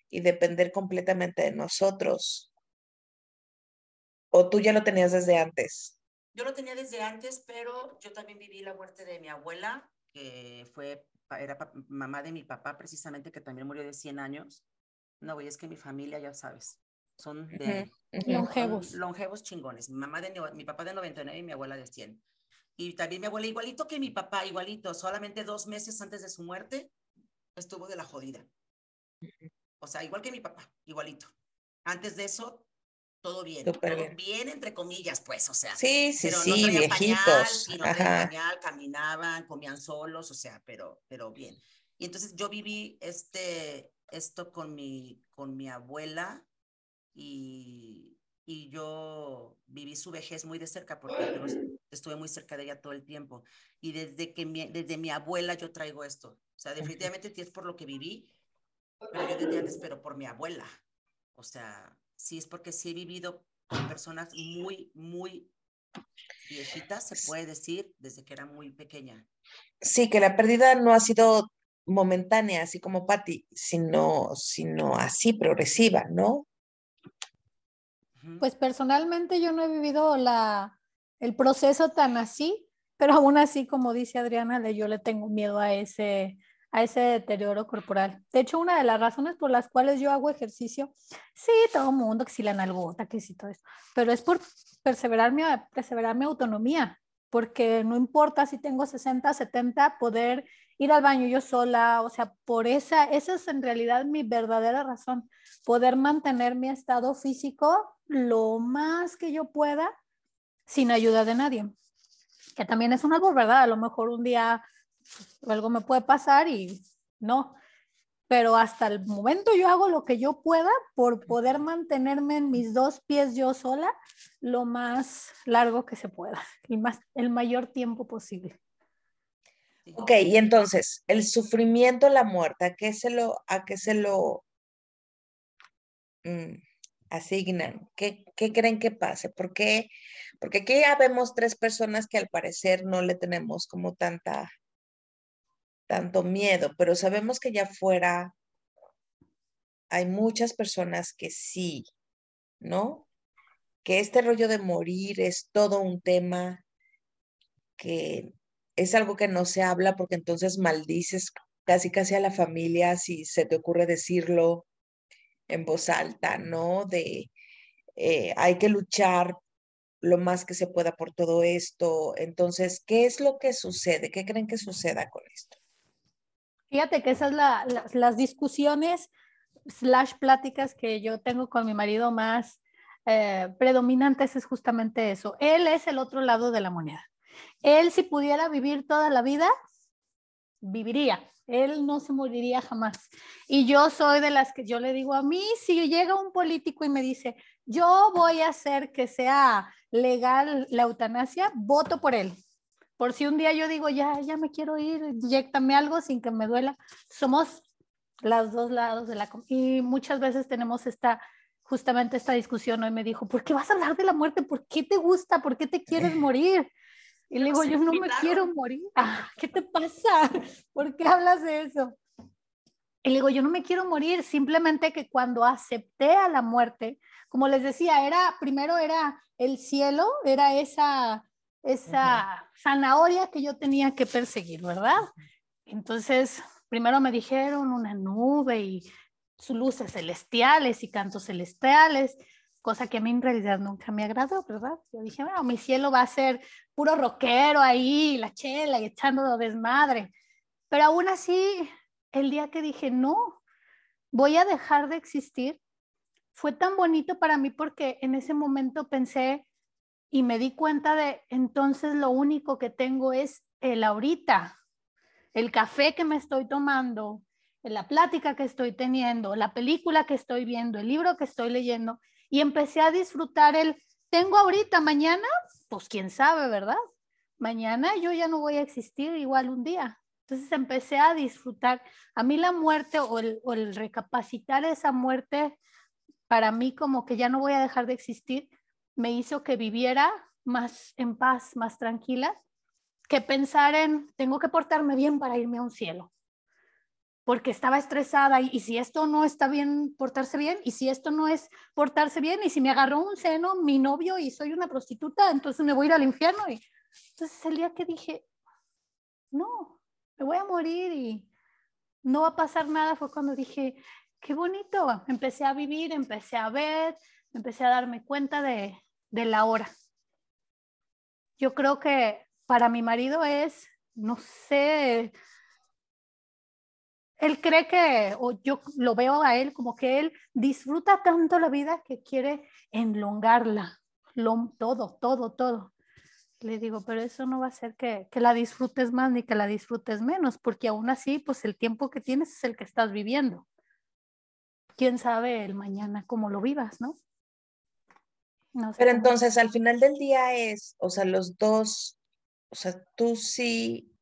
y depender completamente de nosotros. ¿O tú ya lo tenías desde antes? Yo lo tenía desde antes, pero yo también viví la muerte de mi abuela, que fue, era mamá de mi papá precisamente, que también murió de 100 años. No, güey, es que mi familia, ya sabes, son de... Longevos. longevos chingones. Mi, mamá de, mi papá de 99 y mi abuela de 100. Y también mi abuela, igualito que mi papá, igualito, solamente dos meses antes de su muerte, estuvo de la jodida. O sea, igual que mi papá, igualito. Antes de eso, todo bien. todo bien. entre comillas, pues, o sea. Sí, sí, pero sí, no viejitos. Pañal, no pañal, caminaban, comían solos, o sea, pero, pero bien. Y entonces yo viví este, esto con mi, con mi abuela y, y yo viví su vejez muy de cerca porque estuve muy cerca de ella todo el tiempo. Y desde que mi, desde mi abuela yo traigo esto. O sea, definitivamente es por lo que viví, pero yo desde antes, pero por mi abuela. O sea, sí es porque sí he vivido con personas muy, muy viejitas, se puede decir, desde que era muy pequeña. Sí, que la pérdida no ha sido momentánea, así como Patti, sino, sino así progresiva, ¿no? Pues personalmente yo no he vivido la, el proceso tan así, pero aún así, como dice Adriana, yo le tengo miedo a ese, a ese deterioro corporal. De hecho, una de las razones por las cuales yo hago ejercicio, sí, todo el mundo, que si la nalgota, que si todo eso, pero es por perseverar mi, perseverar mi autonomía, porque no importa si tengo 60, 70, poder ir al baño yo sola, o sea, por esa, esa es en realidad mi verdadera razón, poder mantener mi estado físico lo más que yo pueda sin ayuda de nadie. Que también es un árbol, ¿verdad? A lo mejor un día algo me puede pasar y no. Pero hasta el momento yo hago lo que yo pueda por poder mantenerme en mis dos pies yo sola lo más largo que se pueda, y más, el mayor tiempo posible. Ok, y entonces, el sufrimiento, la muerte, ¿a qué se lo, a qué se lo mm, asignan? ¿Qué, ¿Qué, creen que pase? ¿Por qué? Porque aquí ya vemos tres personas que al parecer no le tenemos como tanta tanto miedo, pero sabemos que ya afuera hay muchas personas que sí, ¿no? Que este rollo de morir es todo un tema que es algo que no se habla porque entonces maldices casi casi a la familia si se te ocurre decirlo en voz alta, ¿no? De eh, hay que luchar lo más que se pueda por todo esto. Entonces, ¿qué es lo que sucede? ¿Qué creen que suceda con esto? Fíjate que esas son las discusiones slash pláticas que yo tengo con mi marido más eh, predominantes es justamente eso. Él es el otro lado de la moneda. Él si pudiera vivir toda la vida, viviría. Él no se moriría jamás. Y yo soy de las que yo le digo a mí, si llega un político y me dice, yo voy a hacer que sea legal la eutanasia, voto por él. Por si un día yo digo, ya, ya me quiero ir, inyectame algo sin que me duela. Somos los dos lados de la... Y muchas veces tenemos esta, justamente esta discusión. Hoy me dijo, ¿por qué vas a hablar de la muerte? ¿Por qué te gusta? ¿Por qué te quieres morir? Y le digo, yo no me quiero morir. Ah, ¿Qué te pasa? ¿Por qué hablas de eso? Y le digo, yo no me quiero morir, simplemente que cuando acepté a la muerte, como les decía, era, primero era el cielo, era esa, esa zanahoria que yo tenía que perseguir, ¿verdad? Entonces, primero me dijeron una nube y sus luces celestiales y cantos celestiales, cosa que a mí en realidad nunca me agradó, ¿verdad? Yo dije, bueno, mi cielo va a ser puro rockero ahí, la chela y echando desmadre. Pero aún así, el día que dije, no, voy a dejar de existir, fue tan bonito para mí porque en ese momento pensé y me di cuenta de, entonces lo único que tengo es el ahorita, el café que me estoy tomando, la plática que estoy teniendo, la película que estoy viendo, el libro que estoy leyendo y empecé a disfrutar el, tengo ahorita, mañana, pues quién sabe, ¿verdad? Mañana yo ya no voy a existir igual un día. Entonces empecé a disfrutar. A mí la muerte o el, o el recapacitar esa muerte, para mí como que ya no voy a dejar de existir, me hizo que viviera más en paz, más tranquila, que pensar en, tengo que portarme bien para irme a un cielo porque estaba estresada y, si esto no está bien portarse bien y si esto no es portarse bien y si me agarró un seno mi novio y soy una prostituta, entonces me voy a ir al infierno. Y, entonces el día que dije, no, me voy a morir y no va a pasar nada fue cuando dije, qué bonito, empecé a vivir, empecé a ver, empecé a darme cuenta de, de la hora. Yo creo que para mi marido es, no sé, él cree que, o yo lo veo a él como que él disfruta tanto la vida que quiere enlongarla, todo, todo, todo. Le digo, pero eso no va a hacer que, que, la disfrutes más ni que la disfrutes menos, porque aún así, pues el tiempo que tienes es el que estás viviendo. Quién sabe el mañana cómo lo vivas, ¿no? No pero entonces al final del día es, o sea, los dos, o sea, tú sí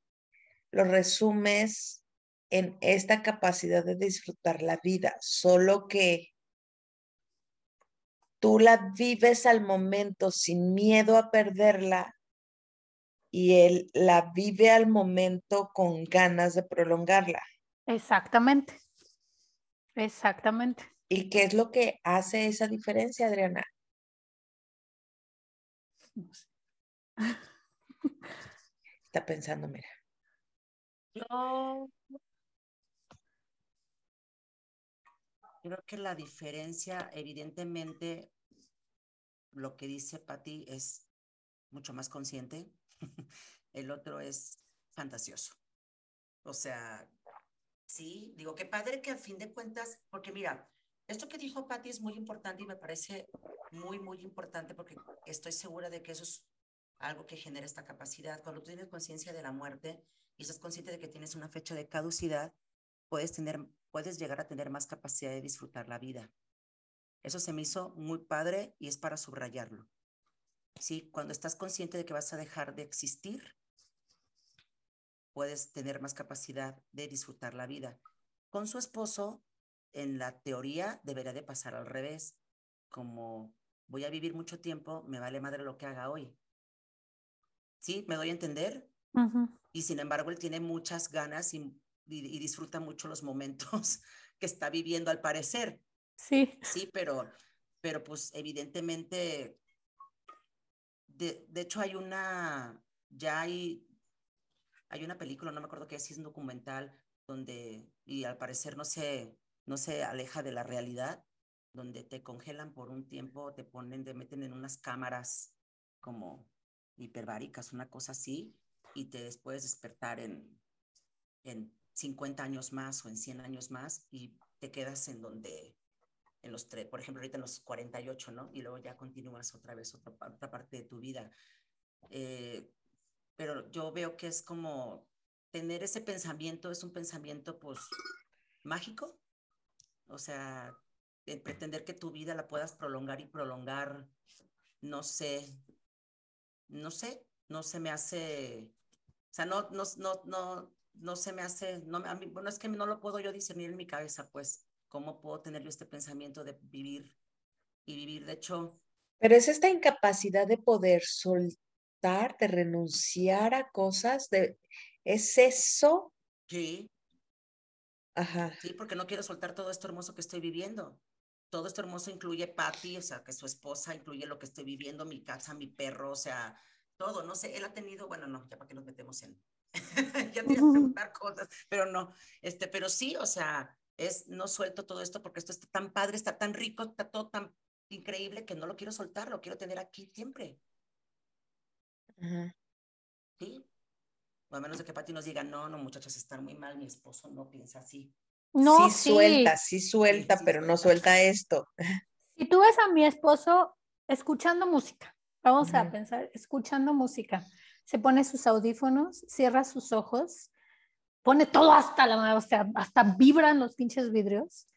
lo resumes en esta capacidad de disfrutar la vida, solo que tú la vives al momento sin miedo a perderla y él la vive al momento con ganas de prolongarla. Exactamente, exactamente. ¿Y qué es lo que hace esa diferencia, Adriana? Está pensando, mira. Yo Creo que la diferencia, evidentemente, lo que dice Patti es mucho más consciente, el otro es fantasioso. O sea, sí, digo, qué padre que a fin de cuentas, porque mira, esto que dijo Patti es muy importante y me parece muy, muy importante porque estoy segura de que eso es algo que genera esta capacidad. Cuando tú tienes conciencia de la muerte y estás consciente de que tienes una fecha de caducidad, puedes tener puedes llegar a tener más capacidad de disfrutar la vida. Eso se me hizo muy padre y es para subrayarlo. Sí, cuando estás consciente de que vas a dejar de existir, puedes tener más capacidad de disfrutar la vida. Con su esposo, en la teoría, debería de pasar al revés. Como voy a vivir mucho tiempo, me vale madre lo que haga hoy. ¿Sí? ¿Me doy a entender? Y sin embargo, él tiene muchas ganas y y, disfruta mucho los momentos que está viviendo al parecer. Sí. Sí, pero, pero pues evidentemente, de, de hecho hay una, ya hay, hay una película, no me acuerdo qué es, es un documental, donde, y al parecer no se, no se aleja de la realidad, donde te congelan por un tiempo, te ponen, te meten en unas cámaras como hiperbáricas, una cosa así, y te puedes despertar en, en 50 años más o en 100 años más y te quedas en donde, en los tres, por ejemplo, ahorita en los 48, ¿no? Y luego ya continúas otra vez otra, otra parte de tu vida. Eh, pero yo veo que es como tener ese pensamiento es un pensamiento, pues, mágico. O sea, pretender que tu vida la puedas prolongar y prolongar, no sé, no sé, no se me hace, o sea, no, no, no, no, no se me hace, no, a mí, bueno, es que no lo puedo yo discernir en mi cabeza, pues, ¿cómo puedo tener yo este pensamiento de vivir y vivir? De hecho... Pero es esta incapacidad de poder soltar, de renunciar a cosas, de, ¿es eso? Sí. Ajá. Sí, porque no quiero soltar todo esto hermoso que estoy viviendo. Todo esto hermoso incluye Patty, o sea, que su esposa, incluye lo que estoy viviendo, mi casa, mi perro, o sea, todo, no sé, él ha tenido, bueno, no, ya para qué nos metemos en, ya te iba a preguntar cosas, pero no, este, pero sí, o sea, es, no suelto todo esto porque esto está tan padre, está tan rico, está todo tan increíble que no lo quiero soltar, lo quiero tener aquí siempre. Sí. O a menos de que Pati nos diga, no, no, muchachos, están muy mal, mi esposo no piensa así. No, sí, suelta, sí suelta, pero no suelta esto. Si tú ves a mi esposo escuchando música, vamos a pensar, escuchando música, se pone sus audífonos, cierra sus ojos, pone todo hasta la, o sea, hasta vibran los pinches vidrios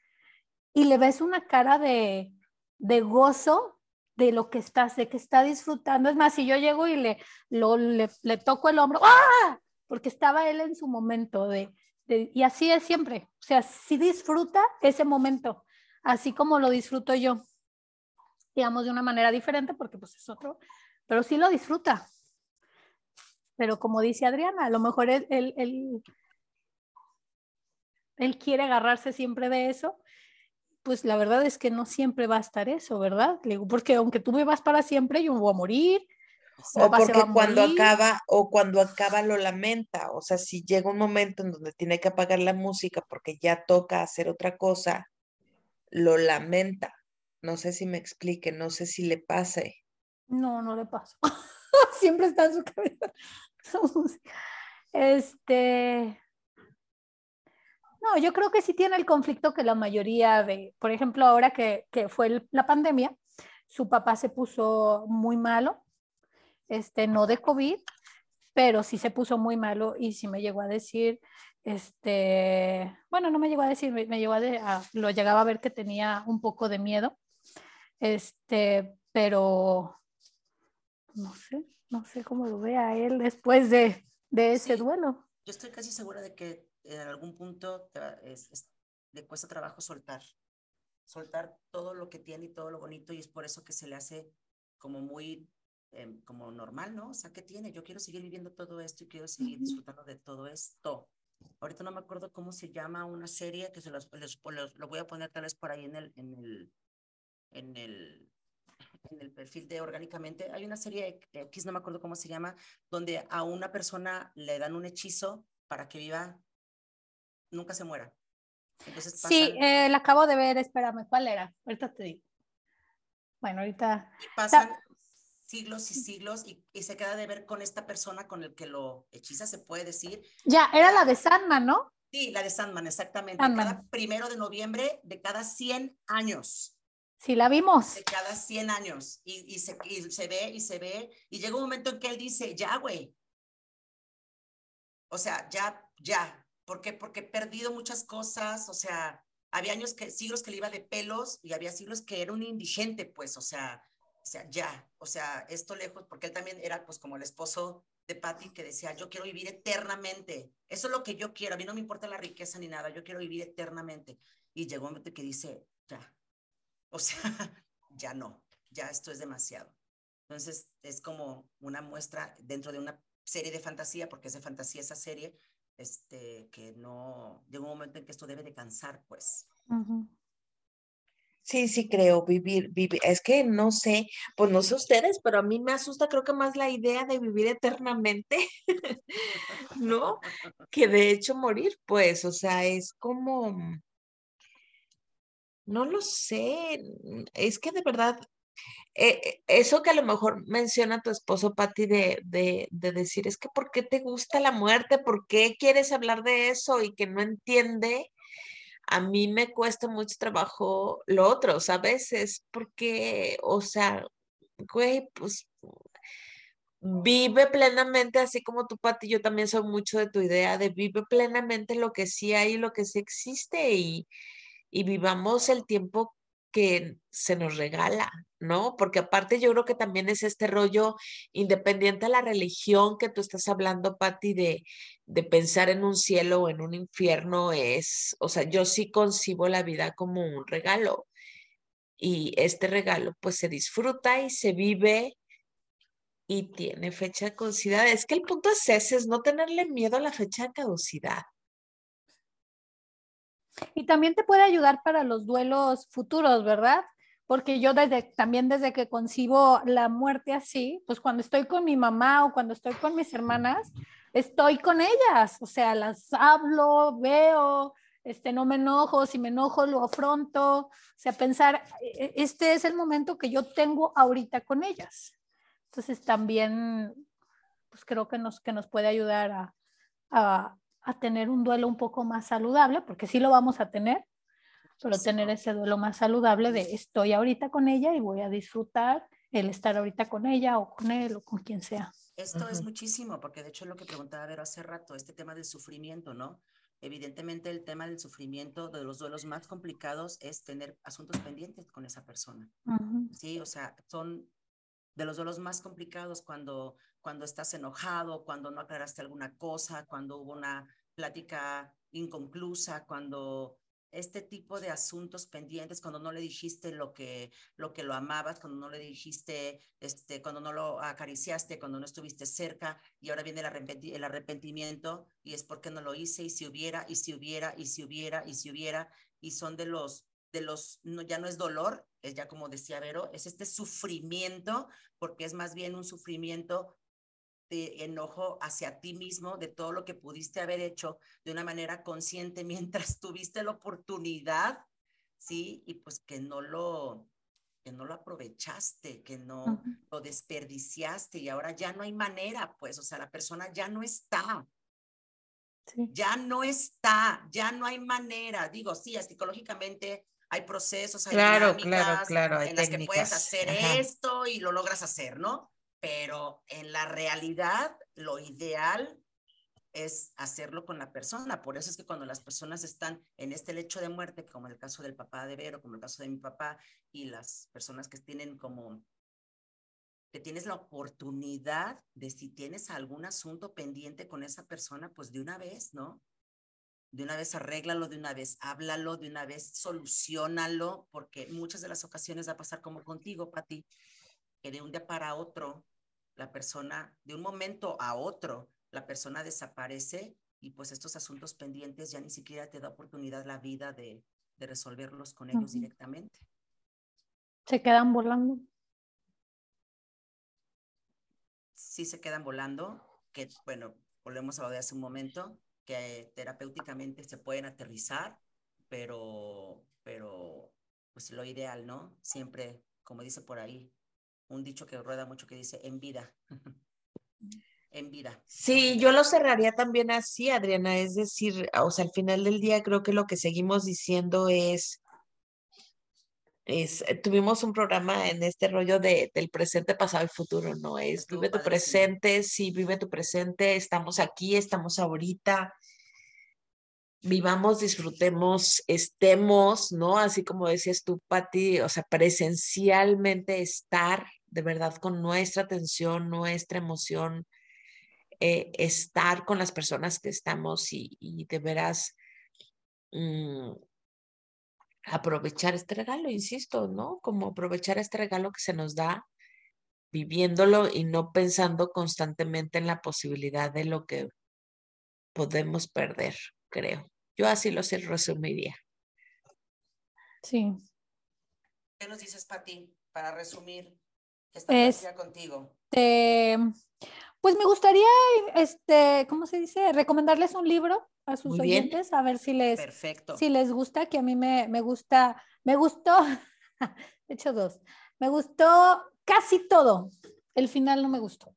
y le ves una cara de, de gozo de lo que estás, de que está disfrutando. Es más, si yo llego y le, lo, le, le toco el hombro, ¡ah! Porque estaba él en su momento de, y así es siempre. O sea, si disfruta ese momento, así como lo disfruto yo, digamos de una manera diferente, porque pues es otro, pero sí lo disfruta. Pero como dice Adriana, a lo mejor él, él, él, quiere agarrarse siempre de eso, pues la verdad es que no siempre va a estar eso, ¿verdad? porque aunque tú vivas para siempre, yo voy a morir. O porque cuando acaba, o cuando acaba lo lamenta. O sea, si llega un momento en donde tiene que apagar la música porque ya toca hacer otra cosa, lo lamenta. No sé si me explique, no sé si le pase. No, no le pasa. Siempre está en su cabeza. Este. No, yo creo que sí tiene el conflicto que la mayoría de, por ejemplo, ahora que, que fue la pandemia, su papá se puso muy malo, este, no de COVID, pero sí se puso muy malo y sí me llegó a decir, este, bueno, no me llegó a decir, me, llegó a, lo llegaba a ver que tenía un poco de miedo, este, pero no sé, no sé cómo lo vea él después de, de ese duelo. Yo estoy casi segura de que en algún punto le cuesta trabajo soltar, soltar todo lo que tiene y todo lo bonito y es por eso que se le hace como muy em, como normal, ¿no? O sea, ¿qué tiene? Yo quiero seguir viviendo todo esto y quiero seguir disfrutando de todo esto. Ahorita no me acuerdo cómo se llama una serie que se los, lo voy a poner tal vez por ahí en el, en el, en el, en el perfil de Orgánicamente, hay una serie X, no me acuerdo cómo se llama, donde a una persona le dan un hechizo para que viva, nunca se muera. Entonces Sí, eh, la acabo de ver, espérame, ¿cuál era? Ahorita te digo. Bueno, ahorita... pasan siglos y siglos y, se queda de ver con esta persona con el que lo hechiza, se puede decir. Ya, era la de Sandman, ¿no? Sí, la de Sandman, exactamente. Cada primero de noviembre de cada 100 años. Sí, la vimos. De cada 100 años. Y, y, se, y se ve y se ve. Y llega un momento en que él dice, ya, güey. O sea, ya, ya. ¿Por qué? Porque he perdido muchas cosas. O sea, había años que, siglos que le iba de pelos y había siglos que era un indigente, pues, o sea, o sea, ya. O sea, esto lejos, porque él también era, pues, como el esposo de Patty que decía, yo quiero vivir eternamente. Eso es lo que yo quiero. A mí no me importa la riqueza ni nada. Yo quiero vivir eternamente. Y llegó un momento que dice, ya, o sea, ya no, ya esto es demasiado. Entonces, es como una muestra dentro de una serie de fantasía, porque es de fantasía esa serie, este, que no, llega un momento en que esto debe de cansar, pues. Sí, sí creo, vivir, vivir, es que no sé, pues no sé ustedes, pero a mí me asusta creo que más la idea de vivir eternamente, ¿no? Que de hecho morir, pues, o sea, es como, no lo sé, mm, es que de verdad, eh, eh, eso que a lo mejor menciona tu esposo, Patti, de, de, de, decir, es que ¿por qué te gusta la muerte? ¿Por qué quieres hablar de eso? Y que no entiende, a mí me cuesta mucho trabajo lo otro, ¿sabes? Es porque, o sea, güey, pues vive plenamente, así como tú, Pati, yo también soy mucho de tu idea de vive plenamente lo que sí hay, lo que sí existe y, y vivamos el tiempo que se nos regala, ¿no? Porque aparte yo creo que también es este rollo independiente de la religión que tú estás hablando, Patti, de, de pensar en un cielo o en un infierno, es, o sea, yo sí concibo la vida como un regalo. Y este regalo pues se disfruta y se vive y tiene fecha de caducidad. Es que el punto es ese, es no tenerle miedo a la fecha de caducidad. Y también te puede ayudar para los duelos futuros, ¿verdad? Porque yo desde, también desde que concibo la muerte así, pues cuando estoy con mi mamá o cuando estoy con mis hermanas, estoy con ellas, o sea, las hablo, veo, este, no me enojo, si me enojo lo afronto, o sea, pensar, e, e, este es el momento que yo tengo ahorita con ellas. Entonces también, pues creo que nos, que nos puede ayudar a, a tener un duelo un poco más saludable, porque sí lo vamos a tener, pero tener ese duelo más saludable de estoy ahorita con ella y voy a disfrutar el estar ahorita con ella o con él o con quien sea. Esto es muchísimo, porque de hecho lo que preguntaba Vero hace rato, este tema del sufrimiento, ¿no? Evidentemente el tema del sufrimiento, de los duelos más complicados, es tener asuntos pendientes con esa persona. Sí, o sea, son de los duelos más complicados cuando, cuando estás enojado, cuando no aclaraste alguna cosa, cuando hubo una plática inconclusa, cuando este tipo de asuntos pendientes, cuando no le dijiste lo que, lo que lo amabas, cuando no le dijiste, este, cuando no lo acariciaste, cuando no estuviste cerca y ahora viene el, el arrepentimiento y es porque no lo hice y si hubiera, y si hubiera, y si hubiera, y si hubiera, y son de los de los, no, ya no es dolor, es ya como decía Vero, es este sufrimiento, porque es más bien un sufrimiento de enojo hacia ti mismo, de todo lo que pudiste haber hecho de una manera consciente mientras tuviste la oportunidad, ¿sí? Y pues que no lo, que no lo aprovechaste, que no lo desperdiciaste y ahora ya no hay manera, pues, o sea, la persona ya no está. Ya no está, ya no hay manera. Digo, sí, psicológicamente hay procesos, hay claro, claro, claro, en las que puedes hacer esto y lo logras hacer, ¿no? Pero en la realidad, lo ideal es hacerlo con la persona. Por eso es que cuando las personas están en este lecho de muerte, como en el caso del papá de Vero, como el caso de mi papá, y las personas que tienen como, que tienes la oportunidad de si tienes algún asunto pendiente con esa persona, pues de una vez, ¿no? de una vez arréglalo, de una vez háblalo, de una vez solucionalo, porque muchas de las ocasiones va a pasar como contigo, Pati, que de un día para otro, la persona, de un momento a otro, la persona desaparece y pues estos asuntos pendientes ya ni siquiera te da oportunidad la vida de, de resolverlos con ellos directamente. Se quedan volando. Sí se quedan volando, que bueno, volvemos a lo de hace un momento, que terapéuticamente se pueden aterrizar, pero, pero pues lo ideal, ¿no? Siempre, como dice por ahí, un dicho que rueda mucho que dice en vida. en vida. Sí, yo lo cerraría también así, Adriana, es decir, o sea, al final del día creo que lo que seguimos diciendo es, es tuvimos un programa en este rollo de, del presente, pasado y futuro, ¿no? Es vive tu presente, sí, vive tu presente, estamos aquí, estamos ahorita, vivamos, disfrutemos, estemos, ¿no? Así como decías tú, Patti, o sea, presencialmente estar de verdad con nuestra atención, nuestra emoción, eh, estar con las personas que estamos y, de veras mm, aprovechar este regalo, insisto, ¿no? Como aprovechar este regalo que se nos da viviéndolo y no pensando constantemente en la posibilidad de lo que podemos perder, creo. Yo así lo resumiría. Sí. ¿Qué nos dices, Pati, para resumir esta contigo? pues me gustaría, este, ¿cómo se dice? Recomendarles un libro a sus oyentes, a ver si les, si les gusta, que a mí me, me gusta, me gustó, de hecho dos, me gustó casi todo, el final no me gustó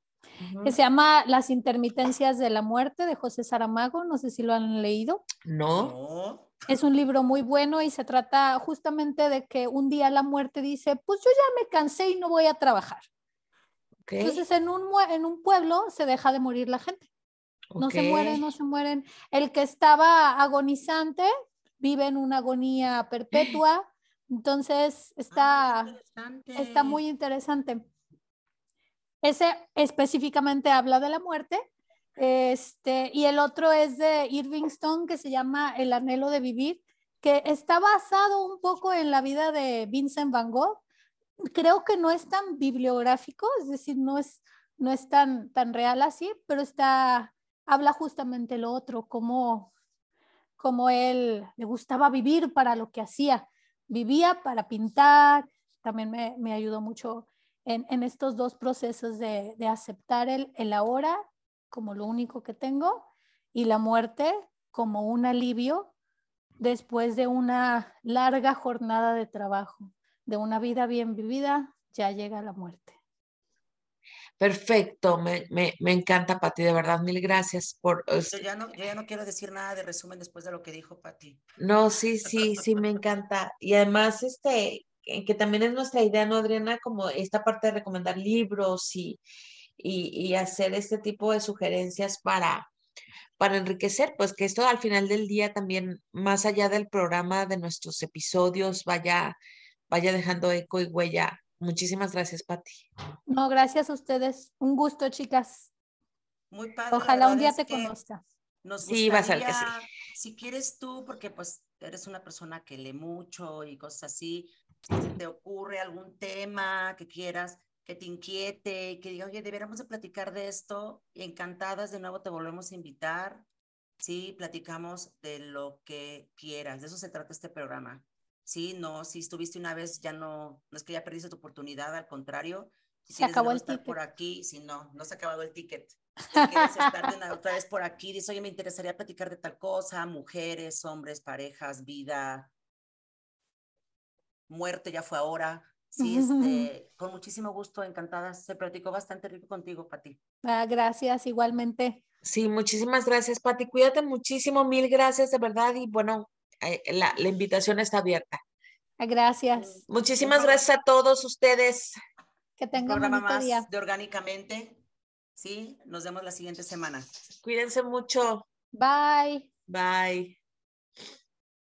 que se llama Las intermitencias de la muerte de José Saramago. No sé si lo han leído. No. Es un libro muy bueno y se trata justamente de que un día la muerte dice, pues yo ya me cansé y no voy a trabajar. Entonces, en un, en un pueblo se deja de morir la gente. No se mueren, no se mueren. El que estaba agonizante vive en una agonía perpetua. Entonces, está, está muy interesante. Ese específicamente habla de la muerte. Este, y el otro es de Irving Stone que se llama El anhelo de vivir, que está basado un poco en la vida de Vincent Van Gogh. Creo que no es tan bibliográfico, es decir, no es, no es tan, tan real así, pero está, habla justamente lo otro, como, como él le gustaba vivir para lo que hacía. Vivía para pintar, también me, me ayudó mucho en, en, estos dos procesos de, de aceptar el, el ahora como lo único que tengo y la muerte como un alivio después de una larga jornada de trabajo, de una vida bien vivida, ya llega la muerte. Perfecto, me, me, me encanta, Pati, de verdad, mil gracias por... Yo ya, no, yo ya no quiero decir nada de resumen después de lo que dijo Pati. No, sí, sí, sí, me encanta. Y además, este, que también es nuestra idea, ¿no, Adriana? Como esta parte de recomendar libros y, y, y hacer este tipo de sugerencias para, para enriquecer, pues que esto al final del día también, más allá del programa de nuestros episodios, vaya, vaya dejando eco y huella Muchísimas gracias, Patti. No, gracias a ustedes. Un gusto, chicas. Muy padre. Ojalá un día te conozca. Nos sí, va a ser que sí. Si quieres tú, porque pues eres una persona que lee mucho y cosas así, si te ocurre algún tema que quieras, que te inquiete, que diga, oye, deberíamos de platicar de esto, encantadas, de nuevo te volvemos a invitar. Sí, platicamos de lo que quieras. De eso se trata este programa. Sí, no, si estuviste una vez ya no, no es que ya perdiste tu oportunidad, al contrario. Si se acabó el estar ticket. por aquí, si no, no se ha acabado el ticket. Si quieres estar de una, otra vez por aquí, dices, oye, me interesaría platicar de tal cosa, mujeres, hombres, parejas, vida, muerte ya fue ahora. Sí, este, con muchísimo gusto, encantada. Se platicó bastante rico contigo, Pati. Ah, gracias, igualmente. Sí, muchísimas gracias, Pati. Cuídate muchísimo, mil gracias de verdad. Y bueno, eh, la, la, invitación está abierta. Gracias. Muchísimas gracias a todos ustedes. Que tengan un más día. de Orgánicamente. Sí, nos vemos la siguiente semana. Cuídense mucho. Bye. Bye.